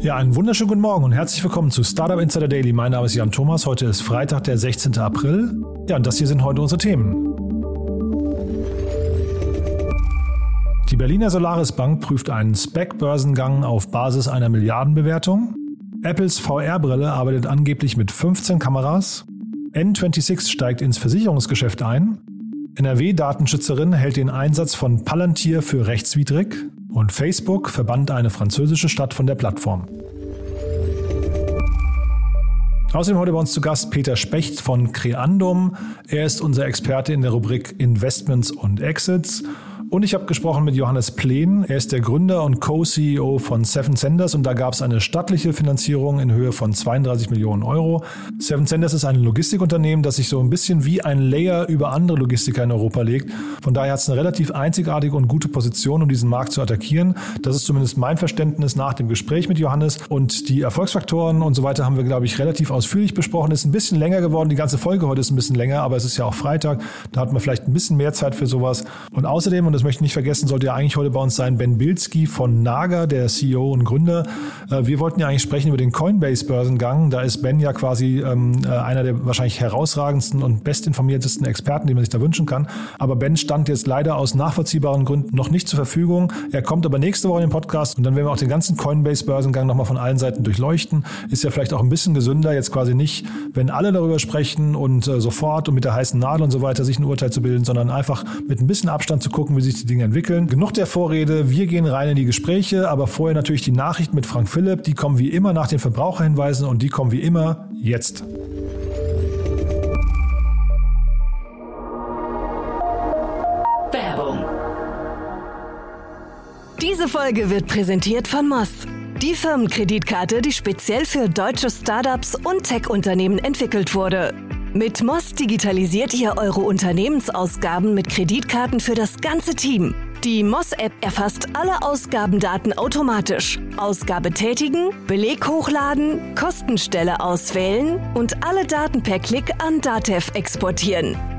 Ja, einen wunderschönen guten Morgen und herzlich willkommen zu Startup Insider Daily. Mein Name ist Jan Thomas. Heute ist Freitag, der 16. April. Ja, und das hier sind heute unsere Themen. Die Berliner Solaris Bank prüft einen Spec-Börsengang auf Basis einer Milliardenbewertung. Apples VR-Brille arbeitet angeblich mit 15 Kameras. N26 steigt ins Versicherungsgeschäft ein. NRW-Datenschützerin hält den Einsatz von Palantir für rechtswidrig. Und Facebook verbannt eine französische Stadt von der Plattform. Außerdem heute bei uns zu Gast Peter Specht von Creandum. Er ist unser Experte in der Rubrik Investments und Exits und ich habe gesprochen mit Johannes Plen. Er ist der Gründer und Co-CEO von Seven Senders und da gab es eine stattliche Finanzierung in Höhe von 32 Millionen Euro. Seven Senders ist ein Logistikunternehmen, das sich so ein bisschen wie ein Layer über andere Logistiker in Europa legt. Von daher hat es eine relativ einzigartige und gute Position, um diesen Markt zu attackieren. Das ist zumindest mein Verständnis nach dem Gespräch mit Johannes. Und die Erfolgsfaktoren und so weiter haben wir, glaube ich, relativ ausführlich besprochen. Ist ein bisschen länger geworden. Die ganze Folge heute ist ein bisschen länger, aber es ist ja auch Freitag. Da hat man vielleicht ein bisschen mehr Zeit für sowas. Und außerdem, und das möchte ich nicht vergessen, sollte ja eigentlich heute bei uns sein Ben Bilski von Naga, der CEO und Gründer. Äh, wir wollten ja eigentlich sprechen über den Coinbase-Börsengang. Da ist Ben ja quasi ähm, äh, einer der wahrscheinlich herausragendsten und bestinformiertesten Experten, die man sich da wünschen kann. Aber Ben stand jetzt leider aus nachvollziehbaren Gründen noch nicht zur Verfügung. Er kommt aber nächste Woche in den Podcast und dann werden wir auch den ganzen Coinbase-Börsengang nochmal von allen Seiten durchleuchten. Ist ja vielleicht auch ein bisschen gesünder, jetzt quasi nicht, wenn alle darüber sprechen und äh, sofort und mit der heißen Nadel und so weiter sich ein Urteil zu bilden, sondern einfach mit ein bisschen Abstand zu gucken, wie sich die Dinge entwickeln. Genug der Vorrede, wir gehen rein in die Gespräche, aber vorher natürlich die Nachricht mit Frank Philipp. Die kommen wie immer nach den Verbraucherhinweisen und die kommen wie immer jetzt. Werbung. Diese Folge wird präsentiert von Moss. Die Firmenkreditkarte, die speziell für deutsche Startups und Tech-Unternehmen entwickelt wurde. Mit Moss digitalisiert ihr eure Unternehmensausgaben mit Kreditkarten für das ganze Team. Die Moss-App erfasst alle Ausgabendaten automatisch. Ausgabe tätigen, Beleg hochladen, Kostenstelle auswählen und alle Daten per Klick an Datev exportieren.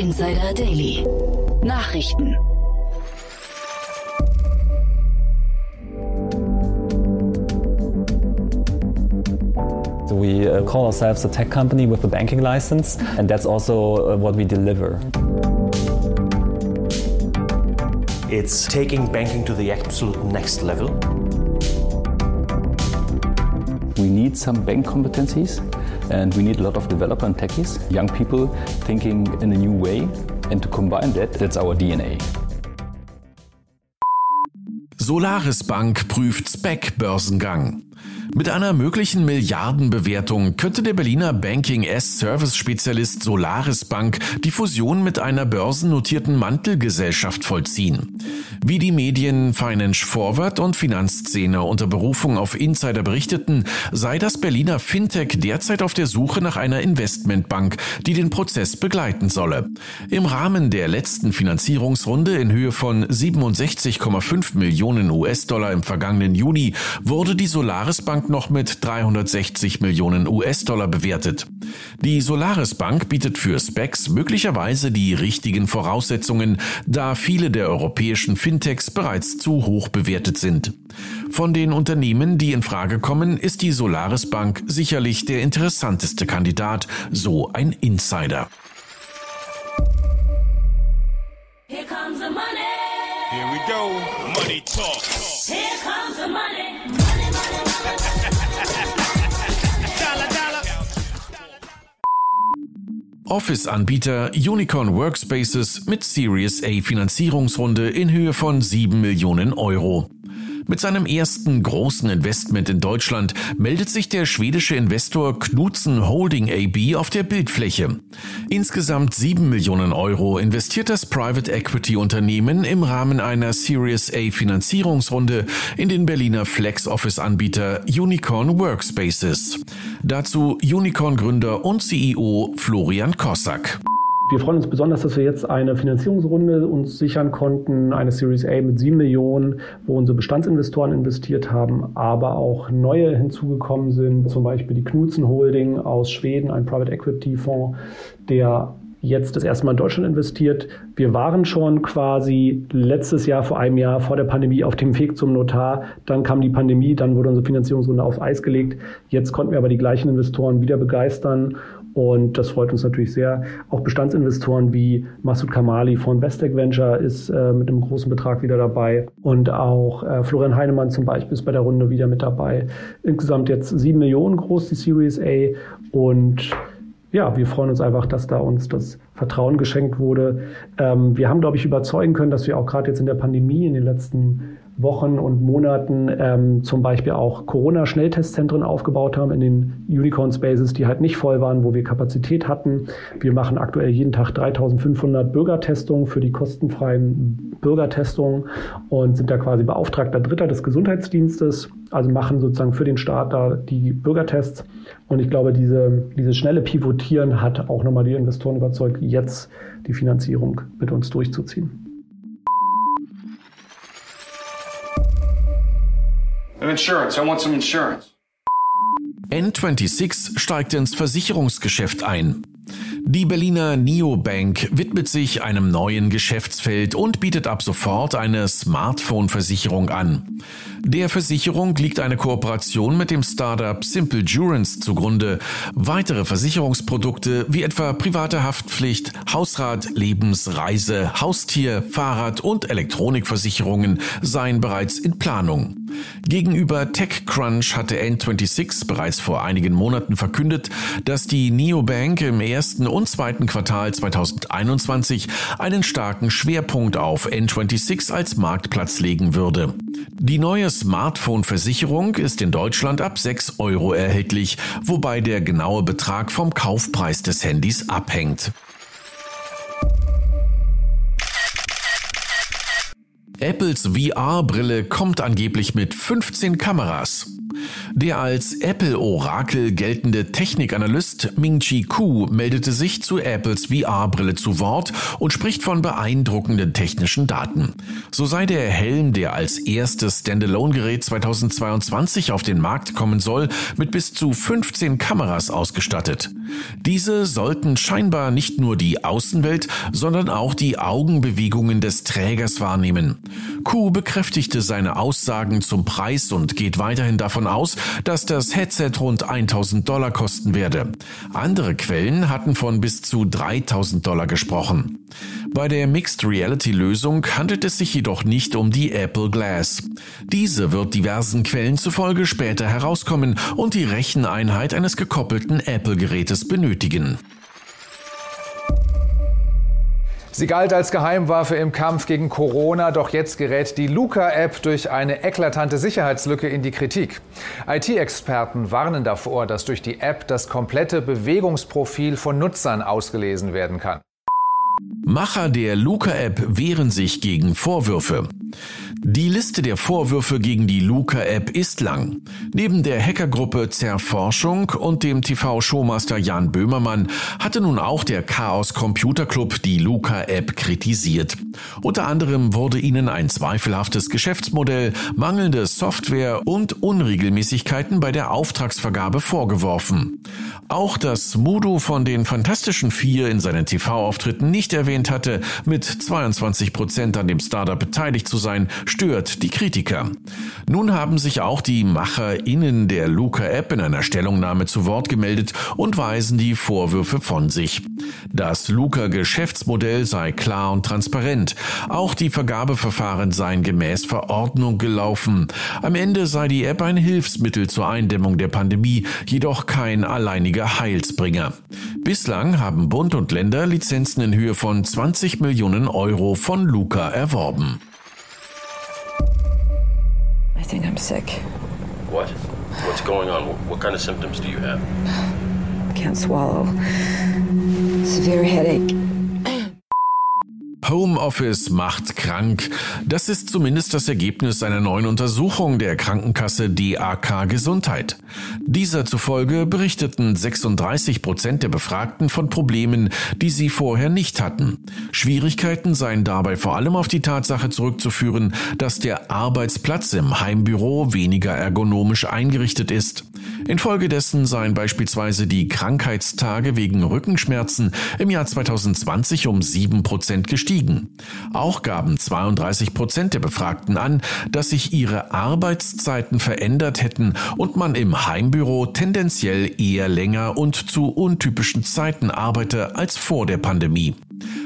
Insider Daily. Nachrichten. We uh, call ourselves a tech company with a banking license, and that's also uh, what we deliver. It's taking banking to the absolute next level. We need some bank competencies and we need a lot of developer and techies, young people thinking in a new way. And to combine that, that's our DNA. Solaris Bank prüft Spec-Börsengang. Mit einer möglichen Milliardenbewertung könnte der Berliner Banking-S-Service-Spezialist Solaris Bank die Fusion mit einer börsennotierten Mantelgesellschaft vollziehen. Wie die Medien Finance Forward und Finanzszene unter Berufung auf Insider berichteten, sei das Berliner Fintech derzeit auf der Suche nach einer Investmentbank, die den Prozess begleiten solle. Im Rahmen der letzten Finanzierungsrunde in Höhe von 67,5 Millionen US-Dollar im vergangenen Juni wurde die Solaris Bank Bank noch mit 360 Millionen US-Dollar bewertet. Die Solaris Bank bietet für Specs möglicherweise die richtigen Voraussetzungen, da viele der europäischen Fintechs bereits zu hoch bewertet sind. Von den Unternehmen, die in Frage kommen, ist die Solaris Bank sicherlich der interessanteste Kandidat, so ein Insider. Here comes the money. Here we go. Money talk. Here comes the money. Office-Anbieter Unicorn Workspaces mit Series A Finanzierungsrunde in Höhe von 7 Millionen Euro. Mit seinem ersten großen Investment in Deutschland meldet sich der schwedische Investor Knudsen Holding AB auf der Bildfläche. Insgesamt 7 Millionen Euro investiert das Private Equity Unternehmen im Rahmen einer Series A Finanzierungsrunde in den Berliner Flex Office Anbieter Unicorn Workspaces. Dazu Unicorn Gründer und CEO Florian Kossack. Wir freuen uns besonders, dass wir jetzt eine Finanzierungsrunde uns sichern konnten, eine Series A mit 7 Millionen, wo unsere Bestandsinvestoren investiert haben, aber auch neue hinzugekommen sind, zum Beispiel die Knudsen Holding aus Schweden, ein Private Equity Fonds, der jetzt das erste Mal in Deutschland investiert. Wir waren schon quasi letztes Jahr, vor einem Jahr, vor der Pandemie auf dem Weg zum Notar. Dann kam die Pandemie, dann wurde unsere Finanzierungsrunde auf Eis gelegt. Jetzt konnten wir aber die gleichen Investoren wieder begeistern und das freut uns natürlich sehr. Auch Bestandsinvestoren wie Masud Kamali von Vestec Venture ist äh, mit einem großen Betrag wieder dabei. Und auch äh, Florian Heinemann zum Beispiel ist bei der Runde wieder mit dabei. Insgesamt jetzt sieben Millionen groß, die Series A. Und ja, wir freuen uns einfach, dass da uns das Vertrauen geschenkt wurde. Ähm, wir haben, glaube ich, überzeugen können, dass wir auch gerade jetzt in der Pandemie in den letzten Wochen und Monaten ähm, zum Beispiel auch Corona-Schnelltestzentren aufgebaut haben in den Unicorn Spaces, die halt nicht voll waren, wo wir Kapazität hatten. Wir machen aktuell jeden Tag 3500 Bürgertestungen für die kostenfreien Bürgertestungen und sind da quasi beauftragter Dritter des Gesundheitsdienstes, also machen sozusagen für den Staat da die Bürgertests. Und ich glaube, diese, dieses schnelle Pivotieren hat auch nochmal die Investoren überzeugt, jetzt die Finanzierung mit uns durchzuziehen. Insurance. I want some insurance. N26 steigt ins Versicherungsgeschäft ein. Die Berliner Neobank widmet sich einem neuen Geschäftsfeld und bietet ab sofort eine Smartphone-Versicherung an. Der Versicherung liegt eine Kooperation mit dem Startup Simple Durance zugrunde. Weitere Versicherungsprodukte wie etwa private Haftpflicht, Hausrat, Lebens-, Reise-, Haustier-, Fahrrad- und Elektronikversicherungen seien bereits in Planung. Gegenüber TechCrunch hatte N26 bereits vor einigen Monaten verkündet, dass die Neobank im ersten und zweiten Quartal 2021 einen starken Schwerpunkt auf N26 als Marktplatz legen würde. Die neue Smartphone-Versicherung ist in Deutschland ab 6 Euro erhältlich, wobei der genaue Betrag vom Kaufpreis des Handys abhängt. Apples VR-Brille kommt angeblich mit 15 Kameras. Der als Apple-Orakel geltende Technikanalyst Ming-Chi Ku meldete sich zu Apples VR-Brille zu Wort und spricht von beeindruckenden technischen Daten. So sei der Helm, der als erstes Standalone-Gerät 2022 auf den Markt kommen soll, mit bis zu 15 Kameras ausgestattet. Diese sollten scheinbar nicht nur die Außenwelt, sondern auch die Augenbewegungen des Trägers wahrnehmen. Ku bekräftigte seine Aussagen zum Preis und geht weiterhin davon aus, dass das Headset rund 1000 Dollar kosten werde. Andere Quellen hatten von bis zu 3000 Dollar gesprochen. Bei der Mixed Reality Lösung handelt es sich jedoch nicht um die Apple Glass. Diese wird diversen Quellen zufolge später herauskommen und die Recheneinheit eines gekoppelten Apple Gerätes benötigen. Sie galt als Geheimwaffe im Kampf gegen Corona, doch jetzt gerät die Luca-App durch eine eklatante Sicherheitslücke in die Kritik. IT-Experten warnen davor, dass durch die App das komplette Bewegungsprofil von Nutzern ausgelesen werden kann. Macher der Luca-App wehren sich gegen Vorwürfe. Die Liste der Vorwürfe gegen die Luca-App ist lang. Neben der Hackergruppe Zerforschung und dem TV-Showmaster Jan Böhmermann hatte nun auch der Chaos Computer Club die Luca-App kritisiert. Unter anderem wurde ihnen ein zweifelhaftes Geschäftsmodell, mangelnde Software und Unregelmäßigkeiten bei der Auftragsvergabe vorgeworfen. Auch dass Mudo von den Fantastischen Vier in seinen TV-Auftritten nicht erwähnt hatte, mit 22 Prozent an dem Startup beteiligt zu sein, stört die Kritiker. Nun haben sich auch die MacherInnen der Luca-App in einer Stellungnahme zu Wort gemeldet und weisen die Vorwürfe von sich. Das Luca-Geschäftsmodell sei klar und transparent. Auch die Vergabeverfahren seien gemäß Verordnung gelaufen. Am Ende sei die App ein Hilfsmittel zur Eindämmung der Pandemie, jedoch kein alleiniger Heilsbringer. Bislang haben Bund und Länder Lizenzen in Höhe von 20 Millionen Euro von Luca erworben. I think I'm sick. What? What's going on? What kind of symptoms do you have? Can't swallow. Severe headache. Homeoffice macht krank. Das ist zumindest das Ergebnis einer neuen Untersuchung der Krankenkasse DAK Gesundheit. Dieser zufolge berichteten 36 Prozent der Befragten von Problemen, die sie vorher nicht hatten. Schwierigkeiten seien dabei vor allem auf die Tatsache zurückzuführen, dass der Arbeitsplatz im Heimbüro weniger ergonomisch eingerichtet ist. Infolgedessen seien beispielsweise die Krankheitstage wegen Rückenschmerzen im Jahr 2020 um 7 Prozent gestiegen. Auch gaben 32 Prozent der Befragten an, dass sich ihre Arbeitszeiten verändert hätten und man im Heimbüro tendenziell eher länger und zu untypischen Zeiten arbeite als vor der Pandemie.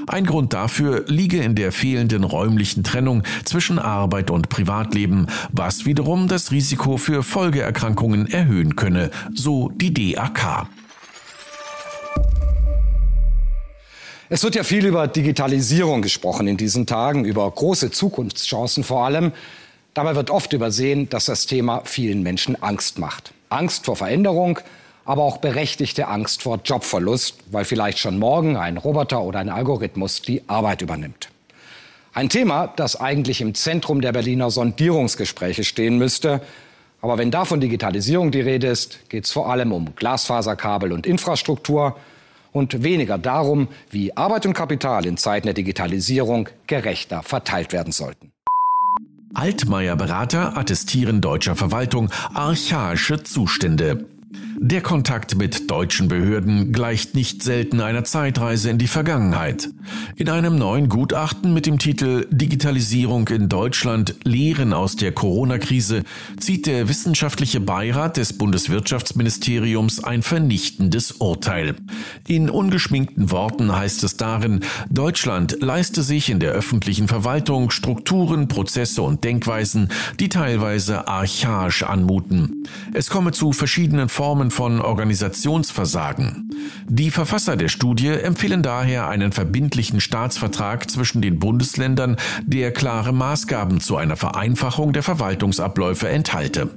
Ein Grund dafür liege in der fehlenden räumlichen Trennung zwischen Arbeit und Privatleben, was wiederum das Risiko für Folgeerkrankungen erhöhen könne, so die DAK. Es wird ja viel über Digitalisierung gesprochen in diesen Tagen, über große Zukunftschancen vor allem. Dabei wird oft übersehen, dass das Thema vielen Menschen Angst macht. Angst vor Veränderung, aber auch berechtigte Angst vor Jobverlust, weil vielleicht schon morgen ein Roboter oder ein Algorithmus die Arbeit übernimmt. Ein Thema, das eigentlich im Zentrum der Berliner Sondierungsgespräche stehen müsste. Aber wenn da von Digitalisierung die Rede ist, geht es vor allem um Glasfaserkabel und Infrastruktur und weniger darum, wie Arbeit und Kapital in Zeiten der Digitalisierung gerechter verteilt werden sollten. Altmaier-Berater attestieren deutscher Verwaltung archaische Zustände. Der Kontakt mit deutschen Behörden gleicht nicht selten einer Zeitreise in die Vergangenheit. In einem neuen Gutachten mit dem Titel Digitalisierung in Deutschland Lehren aus der Corona-Krise zieht der wissenschaftliche Beirat des Bundeswirtschaftsministeriums ein vernichtendes Urteil. In ungeschminkten Worten heißt es darin, Deutschland leiste sich in der öffentlichen Verwaltung Strukturen, Prozesse und Denkweisen, die teilweise archaisch anmuten. Es komme zu verschiedenen Formen von Organisationsversagen. Die Verfasser der Studie empfehlen daher einen verbindlichen Staatsvertrag zwischen den Bundesländern, der klare Maßgaben zu einer Vereinfachung der Verwaltungsabläufe enthalte.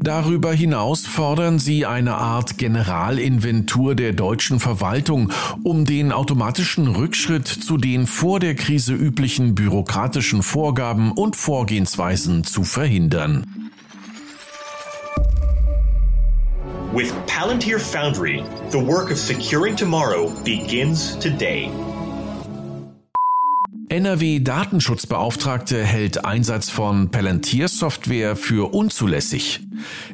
Darüber hinaus fordern sie eine Art Generalinventur der deutschen Verwaltung, um den automatischen Rückschritt zu den vor der Krise üblichen bürokratischen Vorgaben und Vorgehensweisen zu verhindern. With Palantir Foundry, the work of securing tomorrow begins today. NRW-Datenschutzbeauftragte hält Einsatz von Palantir-Software für unzulässig.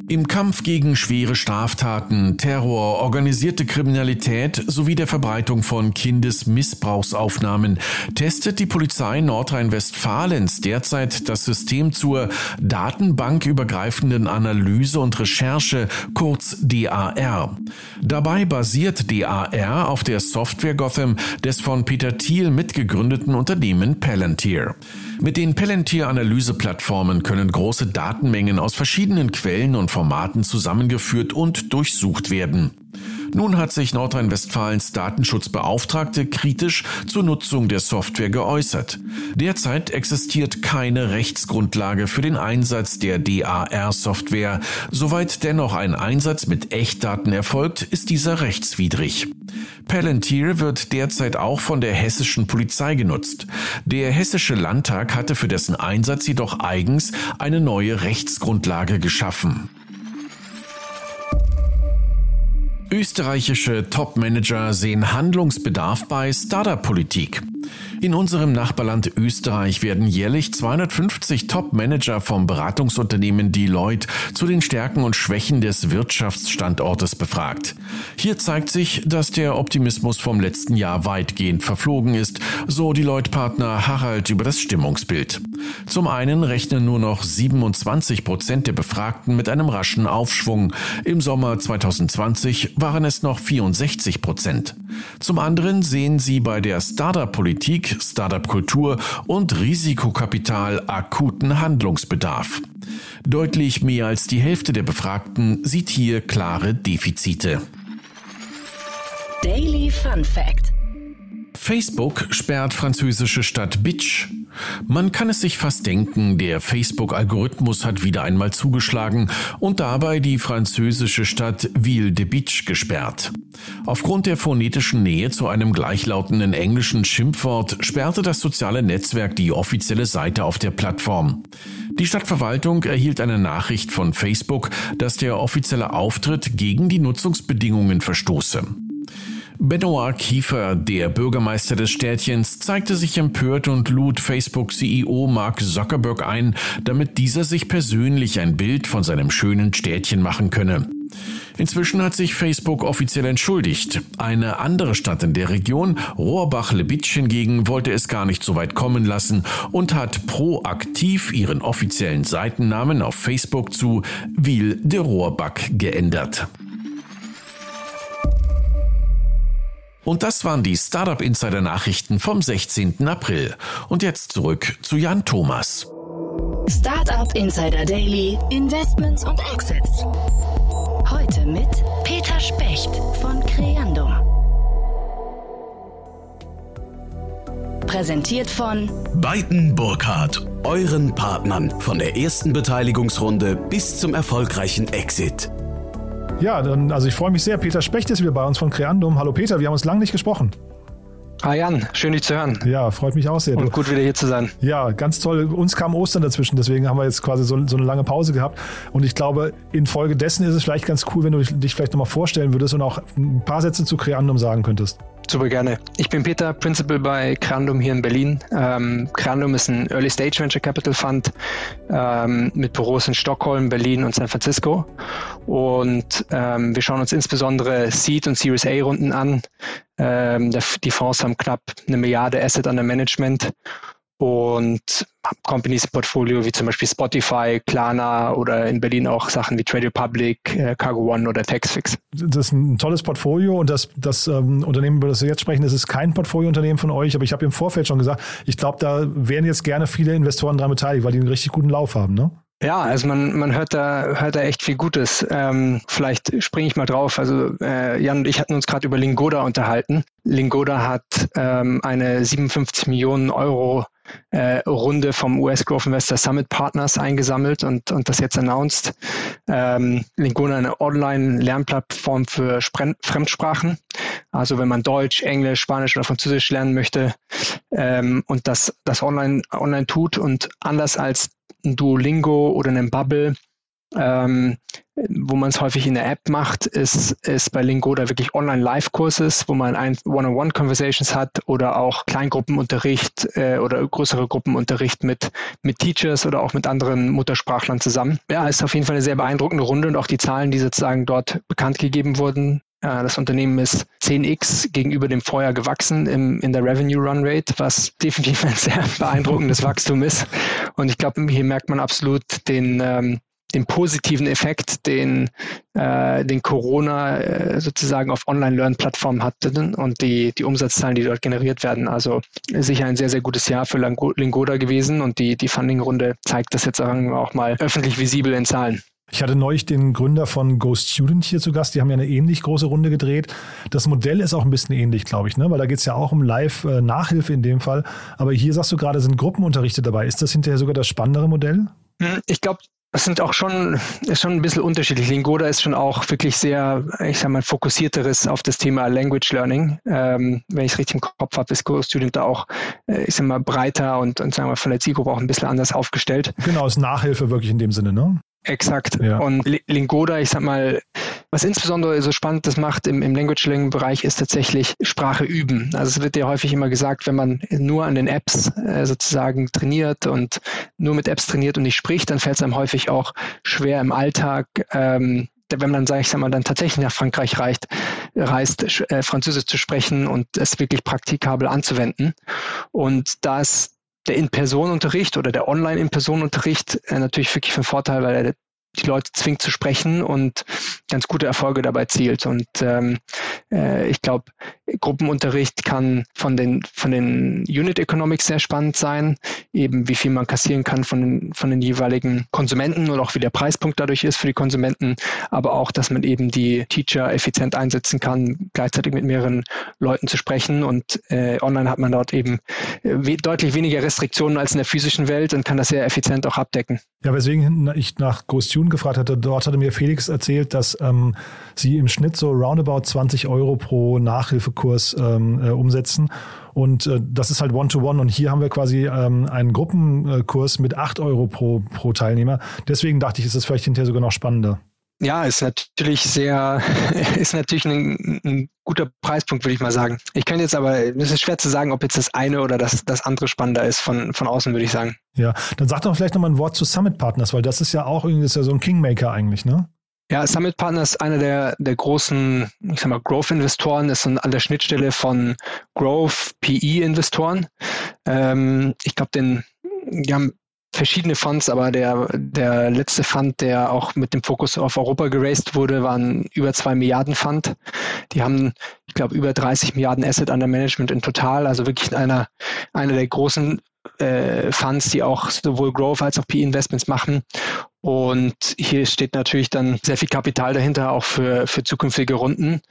Im Kampf gegen schwere Straftaten, Terror, organisierte Kriminalität sowie der Verbreitung von Kindesmissbrauchsaufnahmen testet die Polizei Nordrhein-Westfalens derzeit das System zur datenbankübergreifenden Analyse und Recherche, kurz DAR. Dabei basiert DAR auf der Software Gotham des von Peter Thiel mitgegründeten Unternehmen Palantir. Mit den Palantir-Analyseplattformen können große Datenmengen aus verschiedenen Quellen und Formaten zusammengeführt und durchsucht werden. Nun hat sich Nordrhein-Westfalens Datenschutzbeauftragte kritisch zur Nutzung der Software geäußert. Derzeit existiert keine Rechtsgrundlage für den Einsatz der DAR-Software. Soweit dennoch ein Einsatz mit Echtdaten erfolgt, ist dieser rechtswidrig. Palantir wird derzeit auch von der hessischen Polizei genutzt. Der hessische Landtag hatte für dessen Einsatz jedoch eigens eine neue Rechtsgrundlage geschaffen. Österreichische Topmanager sehen Handlungsbedarf bei Startup-Politik. In unserem Nachbarland Österreich werden jährlich 250 Top-Manager vom Beratungsunternehmen Deloitte zu den Stärken und Schwächen des Wirtschaftsstandortes befragt. Hier zeigt sich, dass der Optimismus vom letzten Jahr weitgehend verflogen ist, so Deloitte-Partner Harald über das Stimmungsbild. Zum einen rechnen nur noch 27 Prozent der Befragten mit einem raschen Aufschwung. Im Sommer 2020 waren es noch 64 Prozent. Zum anderen sehen sie bei der Startup-Politik Startup-Kultur und Risikokapital akuten Handlungsbedarf. Deutlich mehr als die Hälfte der Befragten sieht hier klare Defizite. Daily Fun Fact Facebook sperrt französische Stadt Bitch. Man kann es sich fast denken, der Facebook-Algorithmus hat wieder einmal zugeschlagen und dabei die französische Stadt Ville de Bitch gesperrt. Aufgrund der phonetischen Nähe zu einem gleichlautenden englischen Schimpfwort sperrte das soziale Netzwerk die offizielle Seite auf der Plattform. Die Stadtverwaltung erhielt eine Nachricht von Facebook, dass der offizielle Auftritt gegen die Nutzungsbedingungen verstoße. Benoit Kiefer, der Bürgermeister des Städtchens, zeigte sich empört und lud Facebook-CEO Mark Zuckerberg ein, damit dieser sich persönlich ein Bild von seinem schönen Städtchen machen könne. Inzwischen hat sich Facebook offiziell entschuldigt. Eine andere Stadt in der Region, Rohrbach-Lebitsch hingegen, wollte es gar nicht so weit kommen lassen und hat proaktiv ihren offiziellen Seitennamen auf Facebook zu Ville de Rohrbach geändert. Und das waren die Startup Insider Nachrichten vom 16. April. Und jetzt zurück zu Jan Thomas. Startup Insider Daily, Investments und Exits. Heute mit Peter Specht von Creandum. Präsentiert von Beiten Burkhardt, euren Partnern von der ersten Beteiligungsrunde bis zum erfolgreichen Exit. Ja, dann, also ich freue mich sehr. Peter Specht ist wieder bei uns von Creandum. Hallo Peter, wir haben uns lange nicht gesprochen. Hi Jan, schön dich zu hören. Ja, freut mich auch sehr. Und gut wieder hier zu sein. Ja, ganz toll. Uns kam Ostern dazwischen, deswegen haben wir jetzt quasi so, so eine lange Pause gehabt. Und ich glaube, infolgedessen ist es vielleicht ganz cool, wenn du dich vielleicht nochmal vorstellen würdest und auch ein paar Sätze zu Creandum sagen könntest. Super gerne. Ich bin Peter, Principal bei Crandum hier in Berlin. Ähm, Crandum ist ein Early Stage Venture Capital Fund ähm, mit Büros in Stockholm, Berlin und San Francisco. Und ähm, wir schauen uns insbesondere Seed und Series A Runden an. Ähm, die Fonds haben knapp eine Milliarde Asset under Management und Companies Portfolio wie zum Beispiel Spotify, Klarna oder in Berlin auch Sachen wie Trade Republic, äh, Cargo One oder Taxfix. Das ist ein tolles Portfolio und das, das ähm, Unternehmen, über das wir jetzt sprechen, das ist kein Portfoliounternehmen von euch, aber ich habe im Vorfeld schon gesagt, ich glaube, da wären jetzt gerne viele Investoren daran beteiligt, weil die einen richtig guten Lauf haben, ne? Ja, also man, man hört da hört da echt viel Gutes. Ähm, vielleicht springe ich mal drauf. Also äh, Jan und ich hatten uns gerade über Lingoda unterhalten. Lingoda hat ähm, eine 57 Millionen Euro äh, Runde vom US Growth Investor Summit Partners eingesammelt und, und das jetzt announced. Ähm, Lingona eine Online-Lernplattform für Spre Fremdsprachen. Also wenn man Deutsch, Englisch, Spanisch oder Französisch lernen möchte ähm, und das, das online, online tut und anders als ein Duolingo oder einen Bubble ähm, wo man es häufig in der App macht, ist, ist bei Lingoda wirklich Online-Live-Kurses, wo man ein One-on-One-Conversations hat oder auch Kleingruppenunterricht äh, oder größere Gruppenunterricht mit, mit Teachers oder auch mit anderen Muttersprachlern zusammen. Ja, ist auf jeden Fall eine sehr beeindruckende Runde und auch die Zahlen, die sozusagen dort bekannt gegeben wurden, das Unternehmen ist 10x gegenüber dem Vorjahr gewachsen im, in der Revenue Run Rate, was definitiv ein sehr beeindruckendes Wachstum ist. Und ich glaube, hier merkt man absolut den, ähm, den positiven Effekt, den, äh, den Corona äh, sozusagen auf Online-Learn-Plattformen hatte und die, die Umsatzzahlen, die dort generiert werden. Also sicher ein sehr, sehr gutes Jahr für Lingoda gewesen und die, die Funding-Runde zeigt das jetzt auch mal öffentlich visibel in Zahlen. Ich hatte neulich den Gründer von Go Student hier zu Gast. Die haben ja eine ähnlich große Runde gedreht. Das Modell ist auch ein bisschen ähnlich, glaube ich, ne? weil da geht es ja auch um Live-Nachhilfe in dem Fall. Aber hier sagst du gerade, sind Gruppenunterrichte dabei. Ist das hinterher sogar das spannendere Modell? Hm, ich glaube, das sind auch schon, ist schon ein bisschen unterschiedlich. Lingoda ist schon auch wirklich sehr, ich sag mal, fokussierteres auf das Thema Language Learning. Ähm, wenn ich es richtig im Kopf habe, ist Go-Student da auch, äh, ich sag mal, breiter und, und sagen wir von der Zielgruppe auch ein bisschen anders aufgestellt. Genau, ist Nachhilfe wirklich in dem Sinne, ne? Exakt. Ja. Und Lingoda, ich sag mal, was insbesondere so spannend das macht im, im Language Learning Bereich ist tatsächlich Sprache üben. Also es wird ja häufig immer gesagt, wenn man nur an den Apps äh, sozusagen trainiert und nur mit Apps trainiert und nicht spricht, dann fällt es einem häufig auch schwer im Alltag, ähm, wenn man, sag ich sag mal, dann tatsächlich nach Frankreich reicht, reist, äh, Französisch zu sprechen und es wirklich praktikabel anzuwenden. Und da ist der In-Person-Unterricht oder der Online-In-Person-Unterricht äh, natürlich wirklich von Vorteil, weil er die Leute zwingt zu sprechen und ganz gute Erfolge dabei zielt. Und ähm, äh, ich glaube, Gruppenunterricht kann von den, von den Unit Economics sehr spannend sein, eben wie viel man kassieren kann von den, von den jeweiligen Konsumenten und auch wie der Preispunkt dadurch ist für die Konsumenten, aber auch, dass man eben die Teacher effizient einsetzen kann, gleichzeitig mit mehreren Leuten zu sprechen. Und äh, online hat man dort eben äh, deutlich weniger Restriktionen als in der physischen Welt und kann das sehr effizient auch abdecken. Ja, weswegen ich nach Ghost Tune gefragt hatte, dort hatte mir Felix erzählt, dass ähm, sie im Schnitt so roundabout 20 Euro pro Nachhilfekurs ähm, äh, umsetzen. Und äh, das ist halt One-to-One. -one. Und hier haben wir quasi ähm, einen Gruppenkurs mit 8 Euro pro, pro Teilnehmer. Deswegen dachte ich, ist das vielleicht hinterher sogar noch spannender. Ja, ist natürlich sehr, ist natürlich ein, ein, guter Preispunkt, würde ich mal sagen. Ich kann jetzt aber, es ist schwer zu sagen, ob jetzt das eine oder das, das andere spannender ist von, von außen, würde ich sagen. Ja, dann sag doch vielleicht nochmal ein Wort zu Summit Partners, weil das ist ja auch irgendwie, das ist ja so ein Kingmaker eigentlich, ne? Ja, Summit Partners ist einer der, der großen, ich sag mal, Growth-Investoren, ist an der Schnittstelle von Growth, PE-Investoren. Ähm, ich glaube, den, die haben verschiedene Funds, aber der, der letzte Fund, der auch mit dem Fokus auf Europa geraced wurde, war ein über zwei Milliarden Fund. Die haben, ich glaube, über 30 Milliarden Asset under Management in total, also wirklich einer, einer der großen äh, Funds, die auch sowohl Growth als auch PE-Investments machen. Und hier steht natürlich dann sehr viel Kapital dahinter, auch für, für zukünftige Runden,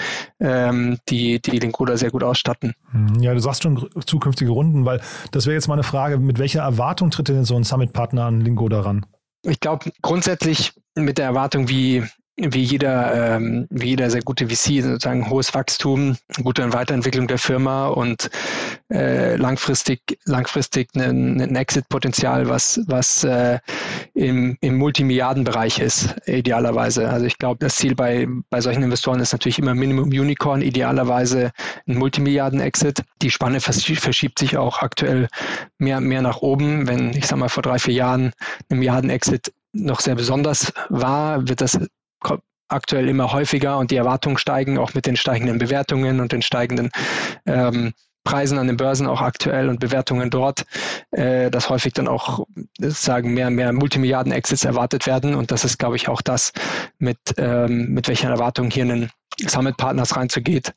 ähm, die, die den Coda sehr gut ausstatten. Hm, ja, du sagst schon zukünftige Runden, weil das wäre jetzt mal eine Frage, mit welcher Erwartung tritt denn so ein Summit-Partner an Lingoda ran? Ich glaube grundsätzlich mit der Erwartung, wie wie jeder, ähm, wie jeder sehr gute VC, sozusagen hohes Wachstum, gute Weiterentwicklung der Firma und äh, langfristig, langfristig ein, ein Exit-Potenzial, was, was äh, im, im Multimilliardenbereich ist, idealerweise. Also ich glaube, das Ziel bei, bei solchen Investoren ist natürlich immer Minimum Unicorn, idealerweise ein Multimilliarden-Exit. Die Spanne verschiebt sich auch aktuell mehr, mehr nach oben. Wenn, ich sag mal, vor drei, vier Jahren ein Milliarden-Exit noch sehr besonders war, wird das aktuell immer häufiger und die Erwartungen steigen, auch mit den steigenden Bewertungen und den steigenden ähm, Preisen an den Börsen auch aktuell und Bewertungen dort, äh, dass häufig dann auch sagen mehr mehr Multimilliarden-Exits erwartet werden und das ist, glaube ich, auch das, mit ähm, mit welchen Erwartungen hier in den Summit Partners reinzugeht,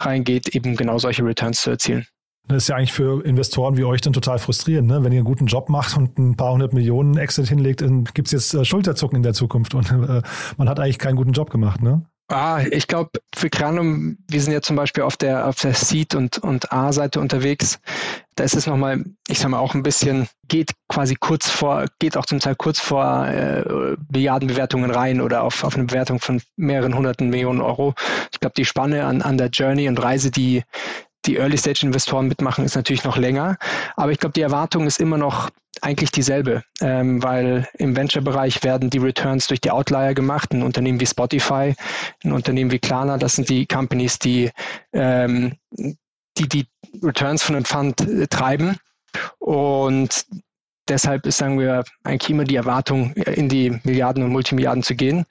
reingeht, eben genau solche Returns zu erzielen. Das ist ja eigentlich für Investoren wie euch dann total frustrierend, ne? wenn ihr einen guten Job macht und ein paar hundert Millionen Exit hinlegt, gibt es jetzt äh, Schulterzucken in der Zukunft und äh, man hat eigentlich keinen guten Job gemacht. Ne? Ah, ich glaube, für Granum, wir sind ja zum Beispiel auf der, auf der Seed- und, und A-Seite unterwegs. Da ist es nochmal, ich sag mal, auch ein bisschen, geht quasi kurz vor, geht auch zum Teil kurz vor äh, Milliardenbewertungen rein oder auf, auf eine Bewertung von mehreren hunderten Millionen Euro. Ich glaube, die Spanne an, an der Journey und Reise, die, die Early-Stage-Investoren mitmachen, ist natürlich noch länger. Aber ich glaube, die Erwartung ist immer noch eigentlich dieselbe, ähm, weil im Venture-Bereich werden die Returns durch die Outlier gemacht. Ein Unternehmen wie Spotify, ein Unternehmen wie Klarna, das sind die Companies, die ähm, die, die Returns von dem Fund äh, treiben. Und deshalb ist, sagen wir, eigentlich immer die Erwartung, in die Milliarden und Multimilliarden zu gehen.